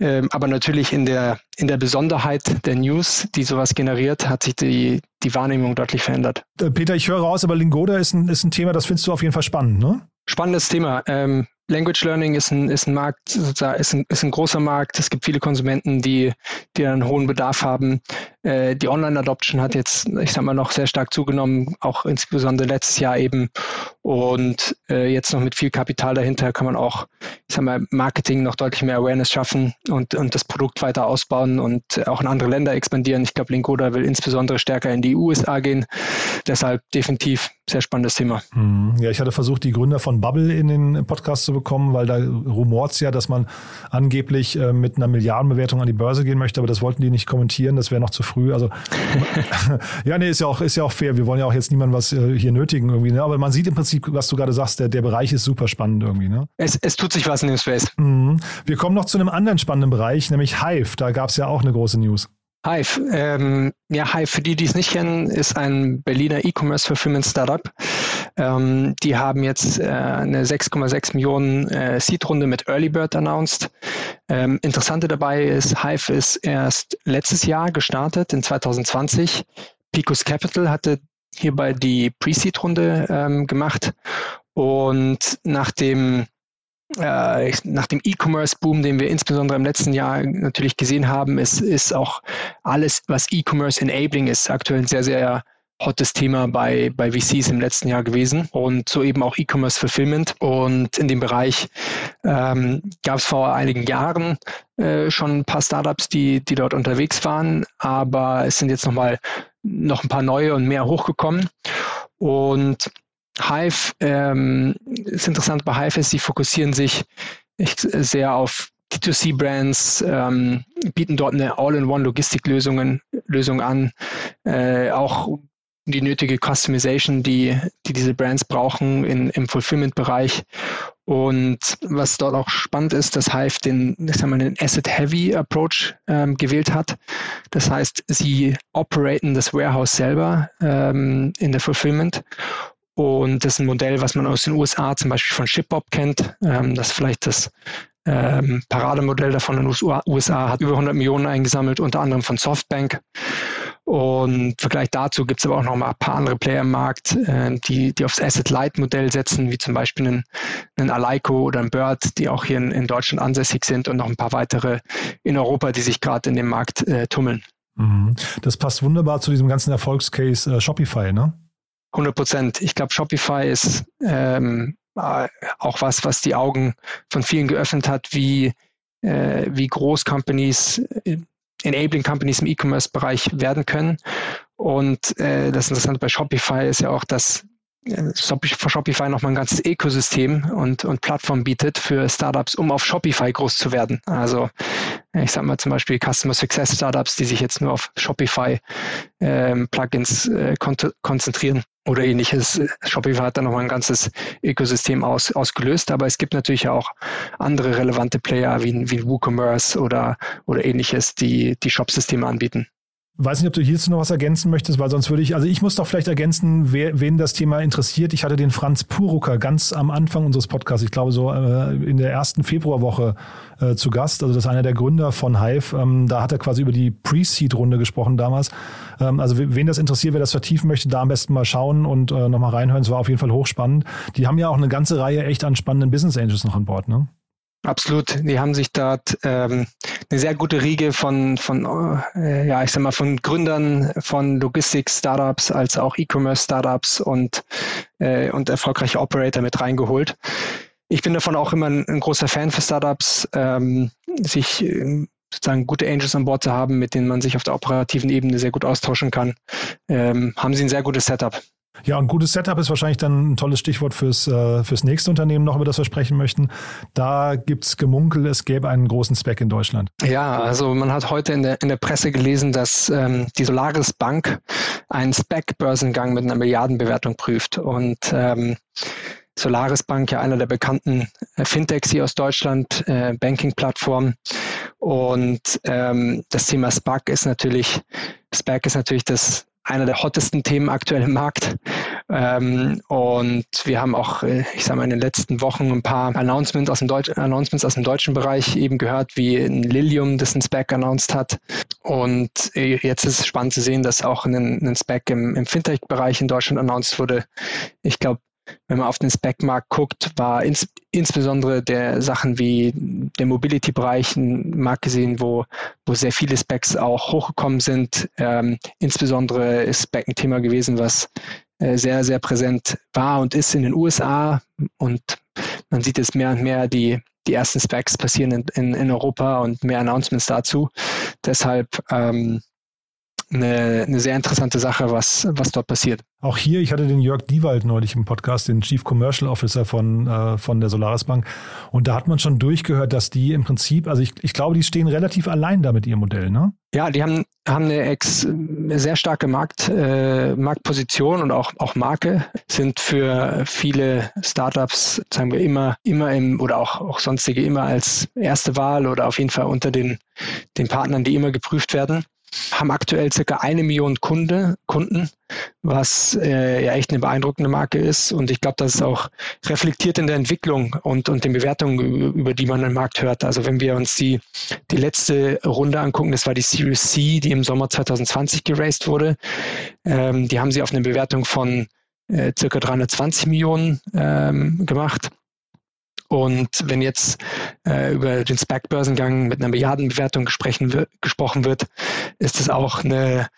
Ähm, aber natürlich in der, in der Besonderheit der News, die sowas generiert, hat sich die, die Wahrnehmung deutlich verändert. Äh, Peter, ich höre raus, aber Lingoda ist ein, ist ein Thema, das findest du auf jeden Fall spannend, ne? Spannendes Thema. Ähm, Language Learning ist ein, ist ein Markt, ist ein, ist ein großer Markt. Es gibt viele Konsumenten, die, die einen hohen Bedarf haben. Äh, die Online-Adoption hat jetzt, ich sag mal, noch sehr stark zugenommen, auch insbesondere letztes Jahr eben. Und äh, jetzt noch mit viel Kapital dahinter kann man auch, ich sag mal, Marketing noch deutlich mehr Awareness schaffen und, und das Produkt weiter ausbauen und auch in andere Länder expandieren. Ich glaube, Linkoda will insbesondere stärker in die USA gehen. Deshalb definitiv sehr spannendes Thema. Hm. Ja, ich hatte versucht, die Gründer von Bubble in den Podcast zu bekommen, weil da rumort es ja, dass man angeblich äh, mit einer Milliardenbewertung an die Börse gehen möchte, aber das wollten die nicht kommentieren, das wäre noch zu früh. Also ja, nee, ist ja auch, ist ja auch fair. Wir wollen ja auch jetzt niemandem was äh, hier nötigen irgendwie, ne? Aber man sieht im Prinzip, was du gerade sagst, der, der Bereich ist super spannend irgendwie, ne? Es, es tut sich was in dem Space. Mhm. Wir kommen noch zu einem anderen spannenden Bereich, nämlich Hive. Da gab es ja auch eine große News. Hive. Ähm, ja, Hive, für die, die es nicht kennen, ist ein Berliner E-Commerce Fulfillment Startup. Ähm, die haben jetzt äh, eine 6,6 Millionen äh, Seed-Runde mit Early Bird announced. Ähm, Interessante dabei ist, Hive ist erst letztes Jahr gestartet, in 2020. Picos Capital hatte hierbei die Pre-Seed-Runde ähm, gemacht und nach dem äh, nach dem E-Commerce-Boom, den wir insbesondere im letzten Jahr natürlich gesehen haben, ist, ist auch alles, was E-Commerce enabling ist, aktuell ein sehr, sehr hottes Thema bei, bei VCs im letzten Jahr gewesen und so eben auch E-Commerce Fulfillment. Und in dem Bereich ähm, gab es vor einigen Jahren äh, schon ein paar Startups, die, die dort unterwegs waren, aber es sind jetzt nochmal noch ein paar neue und mehr hochgekommen. Und Hive ähm, ist interessant bei Hive ist, sie fokussieren sich sehr auf D2C-Brands, ähm, bieten dort eine All-in-One-Logistiklösung Lösung an, äh, auch die nötige Customization, die, die diese Brands brauchen in, im Fulfillment-Bereich. Und was dort auch spannend ist, dass Hive den, ich sag mal, den Asset-Heavy-Approach ähm, gewählt hat. Das heißt, sie operaten das Warehouse selber ähm, in der Fulfillment und das ist ein Modell, was man aus den USA zum Beispiel von ShipBob kennt. Ähm, das ist vielleicht das ähm, Parademodell davon in den USA, hat über 100 Millionen eingesammelt, unter anderem von Softbank. Und im Vergleich dazu gibt es aber auch noch mal ein paar andere Player im Markt, äh, die, die aufs Asset-Light-Modell setzen, wie zum Beispiel einen, einen Alico oder ein Bird, die auch hier in, in Deutschland ansässig sind und noch ein paar weitere in Europa, die sich gerade in dem Markt äh, tummeln. Mhm. Das passt wunderbar zu diesem ganzen Erfolgscase äh, Shopify, ne? 100 Prozent. Ich glaube, Shopify ist ähm, äh, auch was, was die Augen von vielen geöffnet hat, wie, äh, wie groß Companies, äh, enabling Companies im E-Commerce-Bereich werden können. Und äh, das Interessante bei Shopify ist ja auch, dass äh, Shopify nochmal ein ganzes Ökosystem und, und Plattform bietet für Startups, um auf Shopify groß zu werden. Also ich sage mal zum Beispiel Customer Success Startups, die sich jetzt nur auf Shopify ähm, Plugins äh, kon konzentrieren oder ähnliches. Shopify hat da nochmal ein ganzes Ökosystem aus, ausgelöst, aber es gibt natürlich auch andere relevante Player wie, wie WooCommerce oder, oder ähnliches, die die Shopsysteme anbieten. Weiß nicht, ob du hierzu noch was ergänzen möchtest, weil sonst würde ich, also ich muss doch vielleicht ergänzen, wer, wen das Thema interessiert. Ich hatte den Franz Purucker ganz am Anfang unseres Podcasts, ich glaube so äh, in der ersten Februarwoche äh, zu Gast. Also das ist einer der Gründer von Hive. Ähm, da hat er quasi über die Pre-Seed-Runde gesprochen damals. Ähm, also wen das interessiert, wer das vertiefen möchte, da am besten mal schauen und äh, nochmal reinhören. Es war auf jeden Fall hochspannend. Die haben ja auch eine ganze Reihe echt an spannenden Business Angels noch an Bord, ne? Absolut. Die haben sich dort ähm, eine sehr gute Riege von, von äh, ja, ich sag mal, von Gründern von Logistik-Startups als auch E-Commerce-Startups und, äh, und erfolgreiche Operator mit reingeholt. Ich bin davon auch immer ein, ein großer Fan für Startups, ähm, sich äh, sozusagen gute Angels an Bord zu haben, mit denen man sich auf der operativen Ebene sehr gut austauschen kann. Ähm, haben sie ein sehr gutes Setup. Ja, ein gutes Setup ist wahrscheinlich dann ein tolles Stichwort fürs, äh, fürs nächste Unternehmen noch, über das wir sprechen möchten. Da gibt es Gemunkel, es gäbe einen großen Spec in Deutschland. Ja, also man hat heute in der, in der Presse gelesen, dass ähm, die Solaris Bank einen Spec-Börsengang mit einer Milliardenbewertung prüft. Und ähm, Solaris Bank, ja einer der bekannten äh, Fintechs hier aus Deutschland, äh, Banking-Plattform. Und ähm, das Thema SPAC ist natürlich, SPAC ist natürlich das einer der hottesten Themen aktuell im Markt. Ähm, und wir haben auch, äh, ich sage mal, in den letzten Wochen ein paar Announcements aus dem, Deutsch, Announcements aus dem deutschen Bereich eben gehört, wie ein Lilium, das ein Spec announced hat. Und äh, jetzt ist es spannend zu sehen, dass auch ein, ein Spec im, im Fintech-Bereich in Deutschland announced wurde. Ich glaube, wenn man auf den Spec-Markt guckt, war ins, insbesondere der Sachen wie der Mobility-Bereich ein Markt gesehen, wo, wo sehr viele Specs auch hochgekommen sind. Ähm, insbesondere ist Spec ein Thema gewesen, was äh, sehr, sehr präsent war und ist in den USA. Und man sieht jetzt mehr und mehr die, die ersten Specs passieren in, in, in Europa und mehr Announcements dazu. Deshalb ähm, eine, eine sehr interessante Sache, was, was dort passiert. Auch hier, ich hatte den Jörg Diewald neulich im Podcast, den Chief Commercial Officer von, äh, von der Solaris Bank. Und da hat man schon durchgehört, dass die im Prinzip, also ich, ich glaube, die stehen relativ allein da mit ihrem Modell, ne? Ja, die haben, haben eine, ex, eine sehr starke Markt, äh, Marktposition und auch, auch Marke, sind für viele Startups, sagen wir immer, immer im, oder auch, auch sonstige immer als erste Wahl oder auf jeden Fall unter den, den Partnern, die immer geprüft werden haben aktuell circa eine Million Kunde, Kunden, was äh, ja echt eine beeindruckende Marke ist. Und ich glaube, das ist auch reflektiert in der Entwicklung und, und den Bewertungen, über die man im Markt hört. Also wenn wir uns die, die letzte Runde angucken, das war die Series C, die im Sommer 2020 geraced wurde. Ähm, die haben sie auf eine Bewertung von äh, circa 320 Millionen ähm, gemacht. Und wenn jetzt äh, über den SPAC-Börsengang mit einer Milliardenbewertung gesprochen wird, ist es auch eine,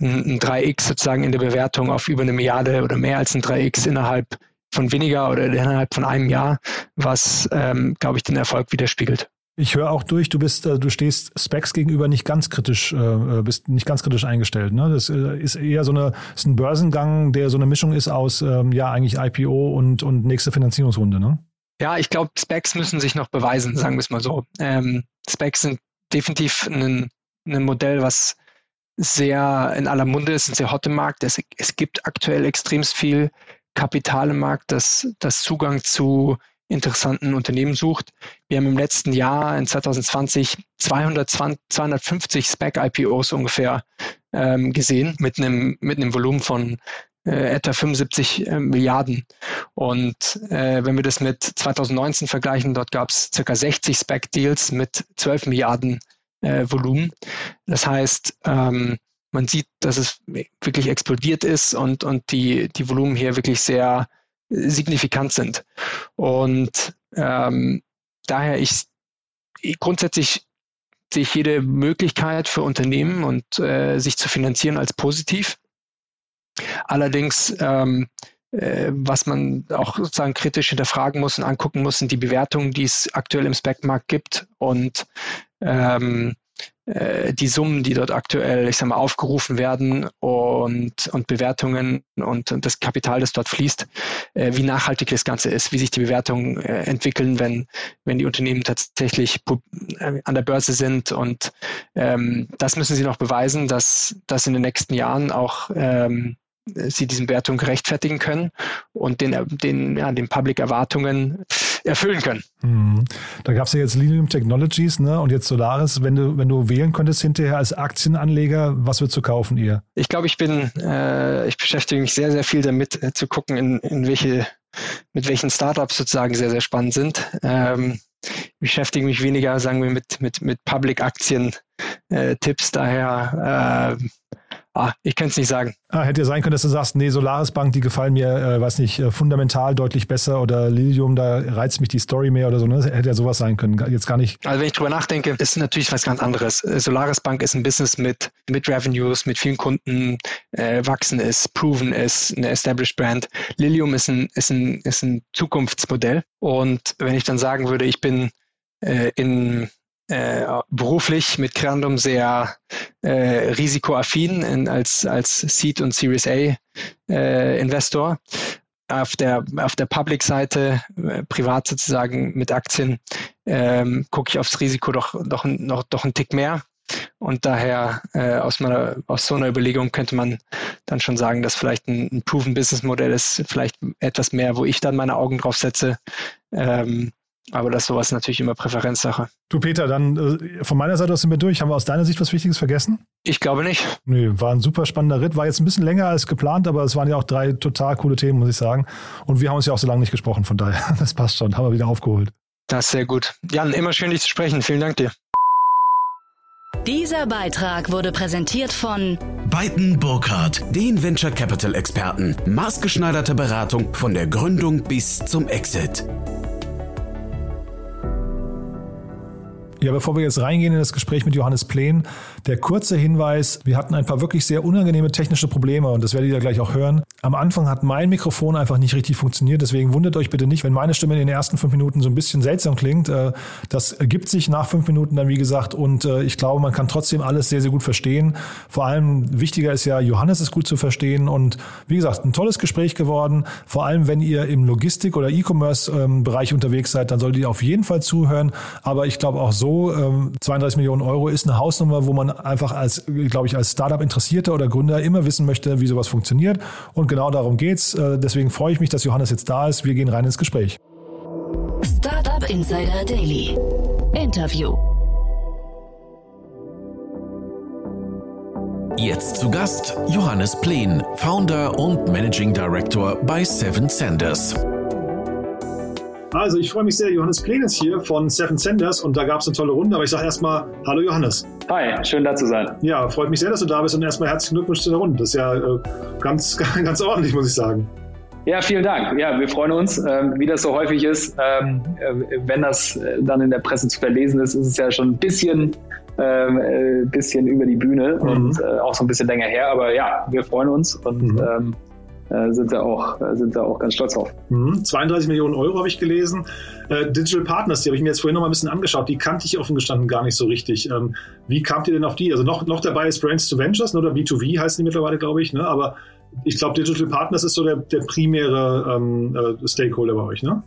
ein 3x sozusagen in der Bewertung auf über eine Milliarde oder mehr als ein 3x innerhalb von weniger oder innerhalb von einem Jahr, was, ähm, glaube ich, den Erfolg widerspiegelt. Ich höre auch durch, du bist, äh, du stehst Specs gegenüber nicht ganz kritisch, äh, bist nicht ganz kritisch eingestellt. Ne? Das äh, ist eher so eine, ist ein Börsengang, der so eine Mischung ist aus ähm, ja eigentlich IPO und, und nächste Finanzierungsrunde, ne? Ja, ich glaube, Specs müssen sich noch beweisen, sagen wir es mal so. Ähm, Specs sind definitiv ein, ein Modell, was sehr in aller Munde ist, ein sehr hot im Markt. Es, es gibt aktuell extremst viel Kapital im Markt, das, das Zugang zu interessanten Unternehmen sucht. Wir haben im letzten Jahr, in 2020, 220, 250 SPAC-IPOs ungefähr ähm, gesehen, mit einem, mit einem Volumen von äh, etwa 75 äh, Milliarden. Und äh, wenn wir das mit 2019 vergleichen, dort gab es circa 60 SPAC-Deals mit 12 Milliarden äh, Volumen. Das heißt, ähm, man sieht, dass es wirklich explodiert ist und, und die, die Volumen hier wirklich sehr signifikant sind. Und ähm, daher ich grundsätzlich sehe ich jede Möglichkeit für Unternehmen und äh, sich zu finanzieren als positiv. Allerdings, ähm, äh, was man auch sozusagen kritisch hinterfragen muss und angucken muss, sind die Bewertungen, die es aktuell im Spec-Markt gibt und ähm, äh, die Summen, die dort aktuell, ich sag mal, aufgerufen werden und, und Bewertungen und, und das Kapital, das dort fließt, äh, wie nachhaltig das Ganze ist, wie sich die Bewertungen äh, entwickeln, wenn, wenn die Unternehmen tatsächlich äh, an der Börse sind. Und ähm, das müssen sie noch beweisen, dass, dass in den nächsten Jahren auch ähm, sie diesen Wertung rechtfertigen können und den, den, ja, den Public-Erwartungen erfüllen können. Mhm. Da gab es ja jetzt Lilium Technologies ne? und jetzt Solaris. Wenn du, wenn du wählen könntest hinterher als Aktienanleger, was würdest du kaufen ihr? Ich glaube, ich bin, äh, ich beschäftige mich sehr, sehr viel damit, äh, zu gucken, in, in welche, mit welchen Startups sozusagen sehr, sehr spannend sind. Ähm, ich beschäftige mich weniger, sagen wir, mit, mit, mit Public-Aktien-Tipps. Äh, Daher äh, Ah, ich kann es nicht sagen. Ah, hätte ja sein können, dass du sagst, nee, Solaris Bank, die gefallen mir, äh, weiß nicht, äh, fundamental deutlich besser oder Lilium, da reizt mich die Story mehr oder so. Ne? Das hätte ja sowas sein können. Jetzt gar nicht. Also wenn ich drüber nachdenke, ist natürlich was ganz anderes. Äh, Solaris Bank ist ein Business mit, mit Revenues, mit vielen Kunden, äh, wachsen ist, proven ist, eine established Brand. Lilium ist ein, ist ein, ist ein Zukunftsmodell. Und wenn ich dann sagen würde, ich bin äh, in äh, beruflich mit Creandum sehr äh, risikoaffin in, als, als Seed- und Series A äh, Investor. Auf der, auf der Public-Seite, äh, privat sozusagen mit Aktien, ähm, gucke ich aufs Risiko doch, doch, noch, doch einen Tick mehr. Und daher äh, aus, meiner, aus so einer Überlegung könnte man dann schon sagen, dass vielleicht ein, ein Proven Business Modell ist, vielleicht etwas mehr, wo ich dann meine Augen drauf setze. Ähm, aber das ist sowas natürlich immer Präferenzsache. Du Peter, dann äh, von meiner Seite aus sind wir durch. Haben wir aus deiner Sicht was Wichtiges vergessen? Ich glaube nicht. Nee, war ein super spannender Ritt. War jetzt ein bisschen länger als geplant, aber es waren ja auch drei total coole Themen, muss ich sagen. Und wir haben uns ja auch so lange nicht gesprochen, von daher, das passt schon. Haben wir wieder aufgeholt. Das ist sehr gut. Jan, immer schön, dich zu sprechen. Vielen Dank dir. Dieser Beitrag wurde präsentiert von Beiten Burkhardt, den Venture Capital Experten. Maßgeschneiderte Beratung von der Gründung bis zum Exit. Ja, bevor wir jetzt reingehen in das Gespräch mit Johannes Plen, der kurze Hinweis, wir hatten ein paar wirklich sehr unangenehme technische Probleme und das werdet ihr gleich auch hören. Am Anfang hat mein Mikrofon einfach nicht richtig funktioniert, deswegen wundert euch bitte nicht, wenn meine Stimme in den ersten fünf Minuten so ein bisschen seltsam klingt. Äh, das ergibt sich nach fünf Minuten dann, wie gesagt, und äh, ich glaube, man kann trotzdem alles sehr, sehr gut verstehen. Vor allem wichtiger ist ja, Johannes ist gut zu verstehen und wie gesagt, ein tolles Gespräch geworden. Vor allem, wenn ihr im Logistik- oder E-Commerce-Bereich ähm, unterwegs seid, dann solltet ihr auf jeden Fall zuhören. Aber ich glaube auch so, so, 32 ähm, Millionen Euro ist eine Hausnummer, wo man einfach als, glaube ich, als Startup-Interessierter oder Gründer immer wissen möchte, wie sowas funktioniert. Und genau darum geht's. Äh, deswegen freue ich mich, dass Johannes jetzt da ist. Wir gehen rein ins Gespräch. Startup Insider Daily. Interview. Jetzt zu Gast Johannes Plen, Founder und Managing Director bei Seven Senders. Also ich freue mich sehr. Johannes Plenes hier von Seven Senders und da gab es eine tolle Runde. Aber ich sage erstmal Hallo Johannes. Hi, schön da zu sein. Ja, freut mich sehr, dass du da bist und erstmal herzlichen Glückwunsch zu der Runde. Das ist ja äh, ganz, ganz ordentlich, muss ich sagen. Ja, vielen Dank. Ja, wir freuen uns. Ähm, wie das so häufig ist, ähm, äh, wenn das äh, dann in der Presse zu verlesen ist, ist es ja schon ein bisschen, ähm, äh, bisschen über die Bühne mhm. und äh, auch so ein bisschen länger her. Aber ja, wir freuen uns und mhm. Ähm, äh, sind da auch, äh, sind da auch ganz stolz drauf. Mhm. 32 Millionen Euro habe ich gelesen. Äh, Digital Partners, die habe ich mir jetzt vorhin noch mal ein bisschen angeschaut. Die kannte ich offen gestanden gar nicht so richtig. Ähm, wie kamt ihr denn auf die? Also noch, noch dabei ist Brands to Ventures oder B2V heißen die mittlerweile, glaube ich. Ne? Aber ich glaube, Digital Partners ist so der, der primäre ähm, äh, Stakeholder bei euch, ne?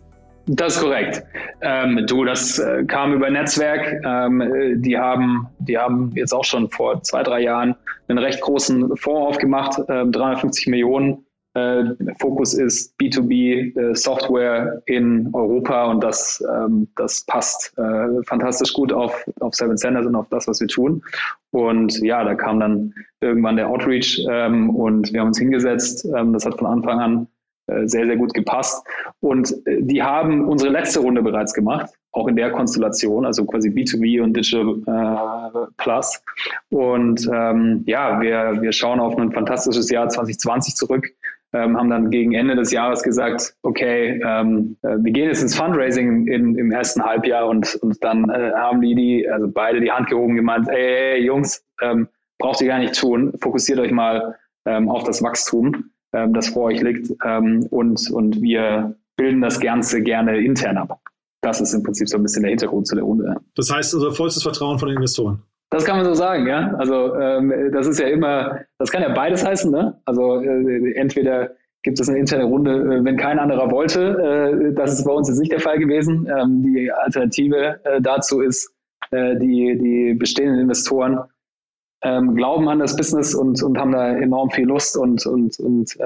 Das ist korrekt. Ähm, du, das äh, kam über Netzwerk. Ähm, die, haben, die haben jetzt auch schon vor zwei, drei Jahren einen recht großen Fonds aufgemacht, äh, 350 Millionen äh, Fokus ist B2B äh, Software in Europa und das, ähm, das passt äh, fantastisch gut auf, auf Seven Senders und auf das, was wir tun. Und ja, da kam dann irgendwann der Outreach ähm, und wir haben uns hingesetzt. Ähm, das hat von Anfang an äh, sehr, sehr gut gepasst. Und äh, die haben unsere letzte Runde bereits gemacht, auch in der Konstellation, also quasi B2B und Digital äh, Plus. Und ähm, ja, wir, wir schauen auf ein fantastisches Jahr 2020 zurück ähm, haben dann gegen Ende des Jahres gesagt, okay, ähm, äh, wir gehen jetzt ins Fundraising in, im ersten Halbjahr und, und dann äh, haben die, die, also beide die Hand gehoben gemeint, ey, ey Jungs, ähm, braucht ihr gar nicht tun, fokussiert euch mal ähm, auf das Wachstum, ähm, das vor euch liegt ähm, und, und wir bilden das Ganze gerne intern ab. Das ist im Prinzip so ein bisschen der Hintergrund zu der Runde. Das heißt also vollstes Vertrauen von den Investoren. Das kann man so sagen, ja. Also ähm, das ist ja immer, das kann ja beides heißen, ne? Also äh, entweder gibt es eine interne Runde, äh, wenn kein anderer wollte. Äh, das ist bei uns jetzt nicht der Fall gewesen. Ähm, die Alternative äh, dazu ist, die, die bestehenden Investoren ähm, glauben an das Business und, und haben da enorm viel Lust und, und, und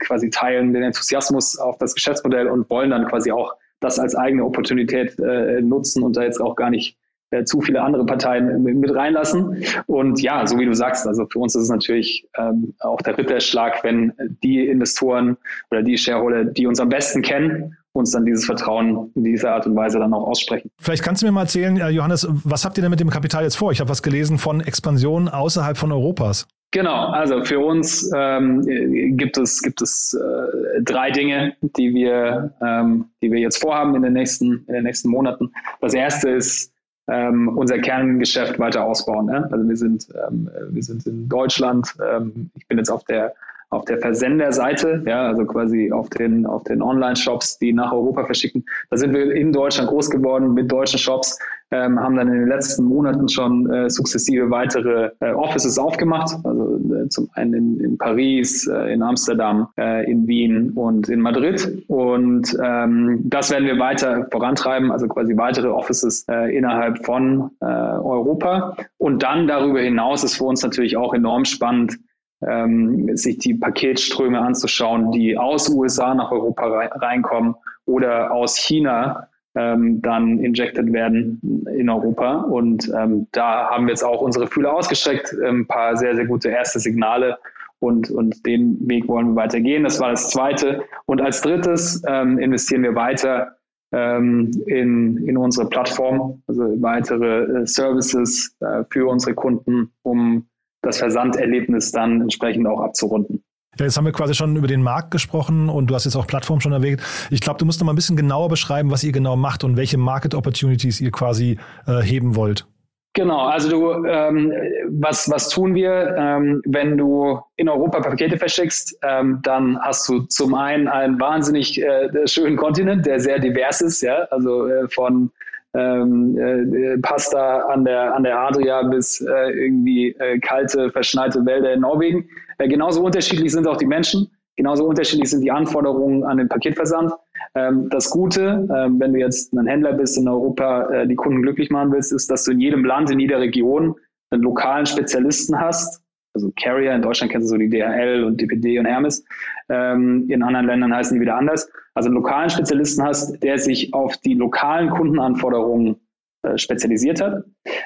quasi teilen den Enthusiasmus auf das Geschäftsmodell und wollen dann quasi auch das als eigene Opportunität nutzen und da jetzt auch gar nicht äh, zu viele andere Parteien mit reinlassen. Und ja, so wie du sagst, also für uns ist es natürlich ähm, auch der Ritterschlag, wenn die Investoren oder die Shareholder, die uns am besten kennen, uns dann dieses Vertrauen in dieser Art und Weise dann auch aussprechen. Vielleicht kannst du mir mal erzählen, äh, Johannes, was habt ihr denn mit dem Kapital jetzt vor? Ich habe was gelesen von Expansion außerhalb von Europas. Genau, also für uns ähm, gibt es, gibt es äh, drei Dinge, die wir, ähm, die wir jetzt vorhaben in den nächsten, in den nächsten Monaten. Das erste ist ähm, unser Kerngeschäft weiter ausbauen. Ne? Also wir sind, ähm, wir sind in Deutschland, ähm, ich bin jetzt auf der auf der Versenderseite, ja, also quasi auf den, auf den Online-Shops, die nach Europa verschicken. Da sind wir in Deutschland groß geworden mit deutschen Shops, ähm, haben dann in den letzten Monaten schon äh, sukzessive weitere äh, Offices aufgemacht, also äh, zum einen in, in Paris, äh, in Amsterdam, äh, in Wien und in Madrid. Und ähm, das werden wir weiter vorantreiben, also quasi weitere Offices äh, innerhalb von Europa. Und dann darüber hinaus ist für uns natürlich auch enorm spannend, ähm, sich die Paketströme anzuschauen, die aus USA nach Europa reinkommen oder aus China ähm, dann injected werden in Europa. Und ähm, da haben wir jetzt auch unsere Fühler ausgestreckt, ein paar sehr, sehr gute erste Signale und, und den Weg wollen wir weitergehen. Das war das Zweite. Und als Drittes ähm, investieren wir weiter ähm, in, in unsere Plattform, also weitere äh, Services äh, für unsere Kunden, um das Versandерlebnis dann entsprechend auch abzurunden. Ja, jetzt haben wir quasi schon über den Markt gesprochen und du hast jetzt auch Plattform schon erwähnt. Ich glaube, du musst noch mal ein bisschen genauer beschreiben, was ihr genau macht und welche Market Opportunities ihr quasi äh, heben wollt. Genau, also du, ähm, was, was tun wir, ähm, wenn du in Europa Pakete verschickst, ähm, dann hast du zum einen einen wahnsinnig äh, schönen Kontinent, der sehr divers ist, ja, also äh, von ähm, äh, Pasta an der, an der Adria bis äh, irgendwie äh, kalte, verschneite Wälder in Norwegen. Äh, genauso unterschiedlich sind auch die Menschen, genauso unterschiedlich sind die Anforderungen an den Paketversand. Ähm, das Gute, ähm, wenn du jetzt ein Händler bist in Europa, äh, die Kunden glücklich machen willst, ist, dass du in jedem Land, in jeder Region einen lokalen Spezialisten hast, also Carrier, in Deutschland kennst du so die DHL und DPD und Hermes, ähm, in anderen Ländern heißen die wieder anders. Also einen lokalen Spezialisten hast, der sich auf die lokalen Kundenanforderungen äh, spezialisiert hat.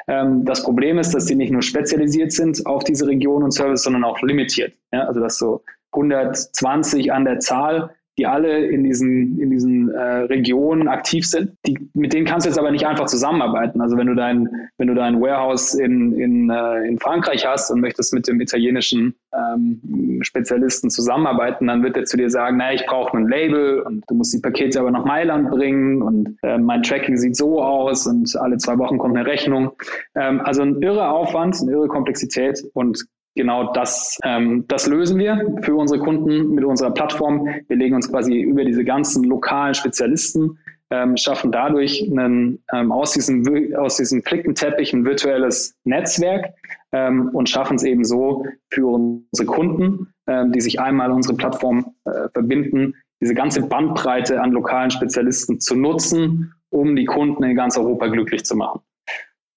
Ähm, das Problem ist, dass die nicht nur spezialisiert sind auf diese Region und Service, sondern auch limitiert. Also dass so 120 an der Zahl, die alle in diesen, in diesen äh, Regionen aktiv sind. Die, mit denen kannst du jetzt aber nicht einfach zusammenarbeiten. Also wenn du dein, wenn du dein Warehouse in, in, äh, in Frankreich hast und möchtest mit dem italienischen ähm, Spezialisten zusammenarbeiten, dann wird er zu dir sagen, naja, ich brauche ein Label und du musst die Pakete aber nach Mailand bringen und äh, mein Tracking sieht so aus und alle zwei Wochen kommt eine Rechnung. Ähm, also ein irre Aufwand, eine irre Komplexität und genau das, ähm, das lösen wir für unsere Kunden mit unserer Plattform. Wir legen uns quasi über diese ganzen lokalen Spezialisten, ähm, schaffen dadurch einen, ähm, aus, diesem, aus diesem Flickenteppich ein virtuelles Netzwerk ähm, und schaffen es eben so für unsere Kunden, ähm, die sich einmal unsere Plattform äh, verbinden, diese ganze Bandbreite an lokalen Spezialisten zu nutzen, um die Kunden in ganz Europa glücklich zu machen.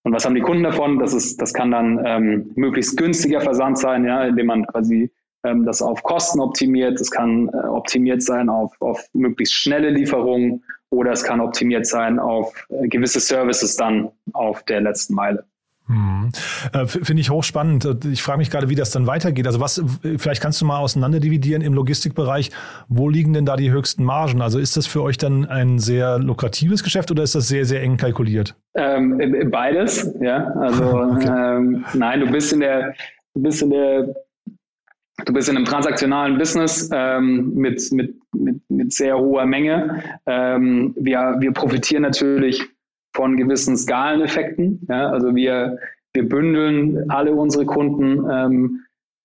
Und was haben die Kunden davon? Das, ist, das kann dann ähm, möglichst günstiger Versand sein, ja, indem man quasi ähm, das auf Kosten optimiert. Es kann äh, optimiert sein auf, auf möglichst schnelle Lieferungen oder es kann optimiert sein auf äh, gewisse Services dann auf der letzten Meile. Hm. Äh, Finde ich hochspannend. Äh, ich frage mich gerade, wie das dann weitergeht. Also was, vielleicht kannst du mal auseinanderdividieren im Logistikbereich. Wo liegen denn da die höchsten Margen? Also ist das für euch dann ein sehr lukratives Geschäft oder ist das sehr, sehr eng kalkuliert? Ähm, beides, ja. Also okay. ähm, nein, du bist in der, du bist in der, du bist in einem transaktionalen Business ähm, mit, mit, mit, mit sehr hoher Menge. Ähm, wir, wir profitieren natürlich von gewissen Skaleneffekten. Ja, also wir, wir bündeln alle unsere Kunden, ähm,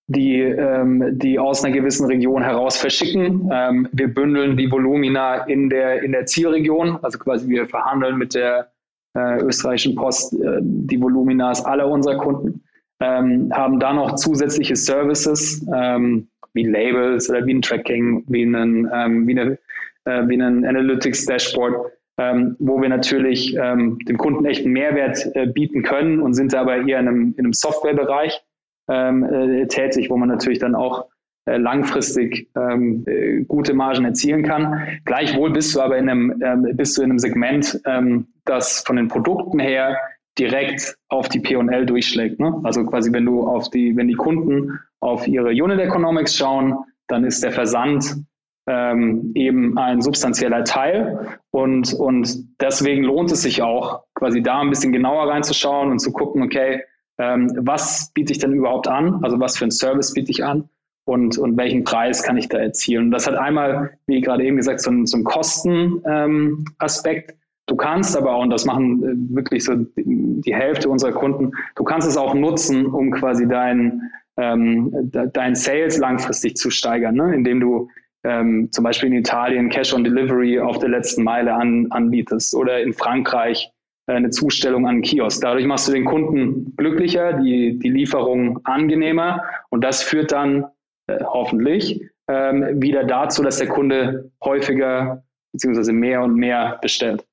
die, ähm, die aus einer gewissen Region heraus verschicken. Ähm, wir bündeln die Volumina in der, in der Zielregion. Also quasi wir verhandeln mit der äh, österreichischen Post äh, die Voluminas aller unserer Kunden. Ähm, haben da noch zusätzliche Services ähm, wie Labels oder wie ein Tracking, wie, einen, ähm, wie, eine, äh, wie ein Analytics Dashboard, ähm, wo wir natürlich ähm, dem Kunden echt einen Mehrwert äh, bieten können und sind aber eher in einem, in einem Softwarebereich ähm, äh, tätig, wo man natürlich dann auch äh, langfristig ähm, äh, gute Margen erzielen kann. Gleichwohl bist du aber in einem, ähm, bist du in einem Segment, ähm, das von den Produkten her direkt auf die P&L durchschlägt. Ne? Also quasi, wenn du auf die, wenn die Kunden auf ihre Unit Economics schauen, dann ist der Versand ähm, eben ein substanzieller Teil. Und, und deswegen lohnt es sich auch, quasi da ein bisschen genauer reinzuschauen und zu gucken, okay, ähm, was biete ich denn überhaupt an? Also was für einen Service biete ich an? Und, und welchen Preis kann ich da erzielen? Und das hat einmal, wie gerade eben gesagt, so einen, so einen Kostenaspekt. Ähm, du kannst aber auch, und das machen äh, wirklich so die, Hälfte unserer Kunden, du kannst es auch nutzen, um quasi dein, ähm, dein Sales langfristig zu steigern, ne? indem du ähm, zum Beispiel in Italien Cash on Delivery auf der letzten Meile an, anbietest oder in Frankreich äh, eine Zustellung an Kiosk. Dadurch machst du den Kunden glücklicher, die, die Lieferung angenehmer und das führt dann äh, hoffentlich ähm, wieder dazu, dass der Kunde häufiger bzw. mehr und mehr bestellt.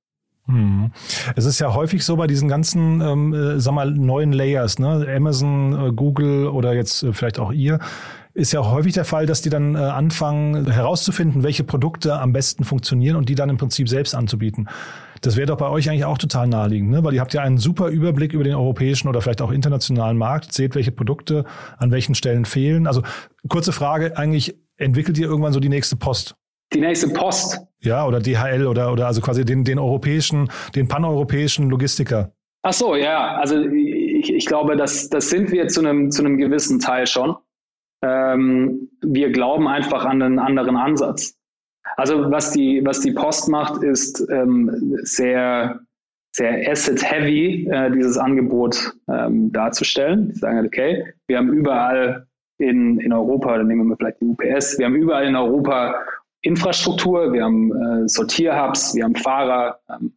Hm. Es ist ja häufig so bei diesen ganzen, ähm, äh, sag mal, neuen Layers, ne? Amazon, äh, Google oder jetzt äh, vielleicht auch ihr, ist ja auch häufig der Fall, dass die dann äh, anfangen herauszufinden, welche Produkte am besten funktionieren und die dann im Prinzip selbst anzubieten. Das wäre doch bei euch eigentlich auch total naheliegend, ne? weil ihr habt ja einen super Überblick über den europäischen oder vielleicht auch internationalen Markt, seht, welche Produkte an welchen Stellen fehlen. Also kurze Frage, eigentlich entwickelt ihr irgendwann so die nächste Post? Die nächste Post? Ja, oder DHL oder, oder also quasi den, den europäischen, den paneuropäischen Logistiker. Ach so, ja, also ich, ich glaube, das, das sind wir zu einem, zu einem gewissen Teil schon. Ähm, wir glauben einfach an einen anderen Ansatz. Also was die, was die Post macht, ist ähm, sehr, sehr asset-heavy, äh, dieses Angebot ähm, darzustellen. Die sagen halt, okay, wir haben überall in, in Europa, dann nehmen wir vielleicht die UPS, wir haben überall in Europa Infrastruktur, wir haben äh, Sortierhubs, wir haben Fahrer, ähm,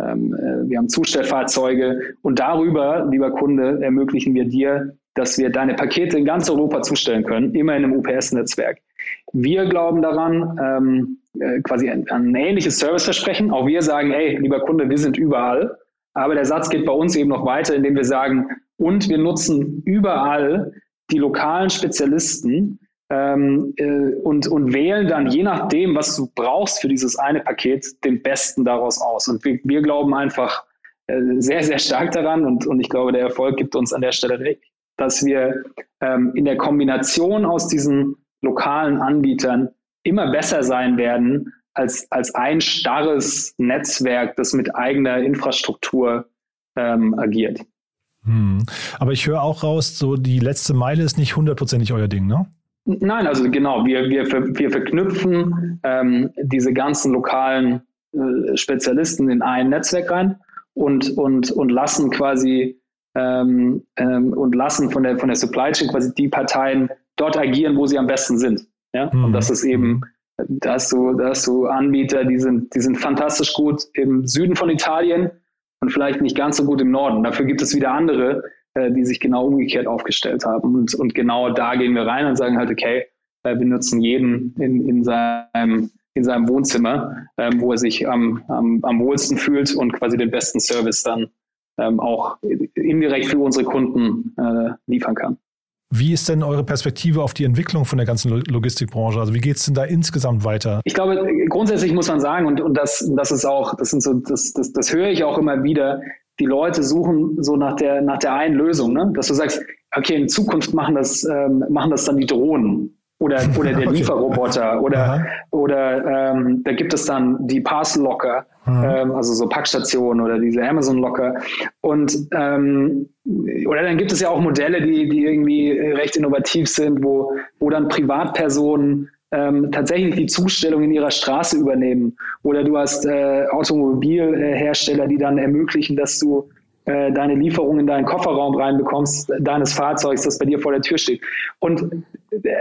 ähm, äh, wir haben Zustellfahrzeuge und darüber, lieber Kunde, ermöglichen wir dir dass wir deine Pakete in ganz Europa zustellen können, immer in einem UPS-Netzwerk. Wir glauben daran, ähm, äh, quasi ein, ein ähnliches Serviceversprechen. Auch wir sagen, ey, lieber Kunde, wir sind überall. Aber der Satz geht bei uns eben noch weiter, indem wir sagen, und wir nutzen überall die lokalen Spezialisten ähm, äh, und, und wählen dann je nachdem, was du brauchst für dieses eine Paket, den besten daraus aus. Und wir, wir glauben einfach äh, sehr, sehr stark daran und, und ich glaube, der Erfolg gibt uns an der Stelle dass wir ähm, in der Kombination aus diesen lokalen Anbietern immer besser sein werden als, als ein starres Netzwerk, das mit eigener Infrastruktur ähm, agiert. Hm. Aber ich höre auch raus, so die letzte Meile ist nicht hundertprozentig euer Ding, ne? Nein, also genau, wir, wir, wir verknüpfen ähm, diese ganzen lokalen äh, Spezialisten in ein Netzwerk rein und, und, und lassen quasi ähm, ähm, und lassen von der, von der Supply Chain quasi die Parteien dort agieren, wo sie am besten sind. Ja? Mhm. Und das ist eben, da hast du, da hast du Anbieter, die sind, die sind fantastisch gut im Süden von Italien und vielleicht nicht ganz so gut im Norden. Dafür gibt es wieder andere, äh, die sich genau umgekehrt aufgestellt haben. Und, und genau da gehen wir rein und sagen halt, okay, äh, wir nutzen jeden in, in seinem in seinem Wohnzimmer, ähm, wo er sich am, am, am wohlsten fühlt und quasi den besten Service dann ähm, auch indirekt für unsere Kunden äh, liefern kann. Wie ist denn eure Perspektive auf die Entwicklung von der ganzen Logistikbranche? Also wie geht es denn da insgesamt weiter? Ich glaube, grundsätzlich muss man sagen, und, und das, das ist auch, das sind so, das, das, das höre ich auch immer wieder, die Leute suchen so nach der, nach der einen Lösung, ne? dass du sagst, okay, in Zukunft machen das, ähm, machen das dann die Drohnen oder, oder der okay. Lieferroboter oder, oder ähm, da gibt es dann die Parcel Locker, mhm. ähm, also so Packstationen oder diese Amazon Locker. Und ähm, oder dann gibt es ja auch Modelle, die, die irgendwie recht innovativ sind, wo, wo dann Privatpersonen ähm, tatsächlich die Zustellung in ihrer Straße übernehmen. Oder du hast äh, Automobilhersteller, die dann ermöglichen, dass du äh, deine Lieferung in deinen Kofferraum reinbekommst, deines Fahrzeugs, das bei dir vor der Tür steht. Und äh,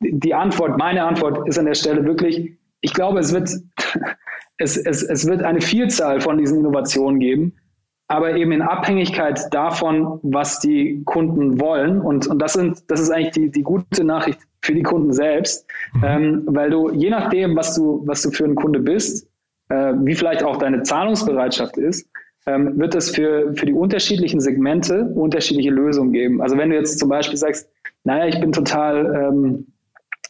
die Antwort, meine Antwort ist an der Stelle wirklich, ich glaube, es wird, es, es, es wird eine Vielzahl von diesen Innovationen geben, aber eben in Abhängigkeit davon, was die Kunden wollen. Und, und das, sind, das ist eigentlich die, die gute Nachricht für die Kunden selbst, mhm. ähm, weil du je nachdem, was du, was du für ein Kunde bist, äh, wie vielleicht auch deine Zahlungsbereitschaft ist, ähm, wird es für, für die unterschiedlichen Segmente unterschiedliche Lösungen geben. Also wenn du jetzt zum Beispiel sagst, naja, ich bin total, ähm,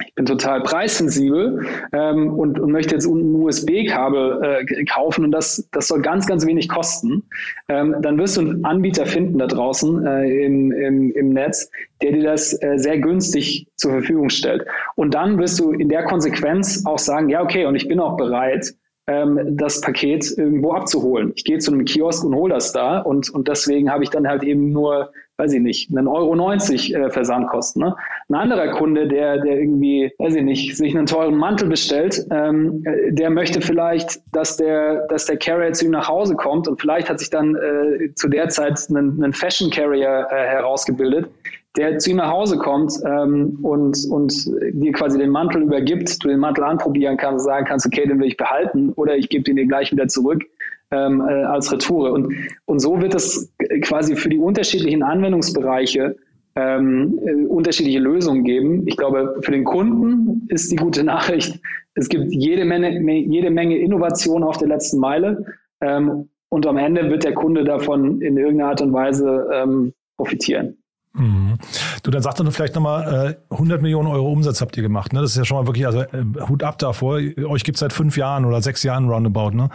ich bin total preissensibel ähm, und, und möchte jetzt ein USB-Kabel äh, kaufen und das, das soll ganz, ganz wenig kosten, ähm, dann wirst du einen Anbieter finden da draußen äh, im, im, im Netz, der dir das äh, sehr günstig zur Verfügung stellt. Und dann wirst du in der Konsequenz auch sagen, ja, okay, und ich bin auch bereit, ähm, das Paket irgendwo abzuholen. Ich gehe zu einem Kiosk und hole das da und, und deswegen habe ich dann halt eben nur, weiß ich nicht, einen Euro 90 äh, Versandkosten. Ne? Ein anderer Kunde, der, der irgendwie, weiß ich nicht, sich einen teuren Mantel bestellt, ähm, äh, der möchte vielleicht, dass der, dass der Carrier zu ihm nach Hause kommt und vielleicht hat sich dann äh, zu der Zeit einen, einen Fashion Carrier äh, herausgebildet, der zu ihm nach Hause kommt ähm, und, und dir quasi den Mantel übergibt, du den Mantel anprobieren kannst, sagen kannst, okay, den will ich behalten oder ich gebe den dir gleich wieder zurück ähm, äh, als Retoure. Und, und so wird es quasi für die unterschiedlichen Anwendungsbereiche ähm, äh, unterschiedliche Lösungen geben. Ich glaube, für den Kunden ist die gute Nachricht, es gibt jede Menge, jede Menge Innovation auf der letzten Meile ähm, und am Ende wird der Kunde davon in irgendeiner Art und Weise ähm, profitieren. Mhm. Du, dann sag doch vielleicht nochmal, äh, 100 Millionen Euro Umsatz habt ihr gemacht. Ne? Das ist ja schon mal wirklich, also äh, Hut ab davor. Euch gibt's seit fünf Jahren oder sechs Jahren roundabout. Ne?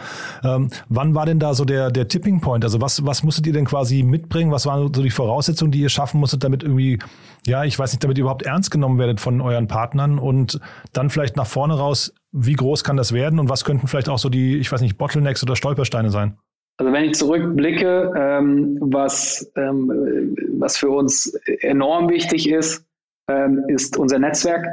Ähm, wann war denn da so der, der Tipping Point? Also was, was musstet ihr denn quasi mitbringen? Was waren so die Voraussetzungen, die ihr schaffen musstet, damit irgendwie, ja, ich weiß nicht, damit ihr überhaupt ernst genommen werdet von euren Partnern und dann vielleicht nach vorne raus, wie groß kann das werden und was könnten vielleicht auch so die, ich weiß nicht, Bottlenecks oder Stolpersteine sein? Also wenn ich zurückblicke, ähm, was, ähm, was für uns enorm wichtig ist, ähm, ist unser Netzwerk.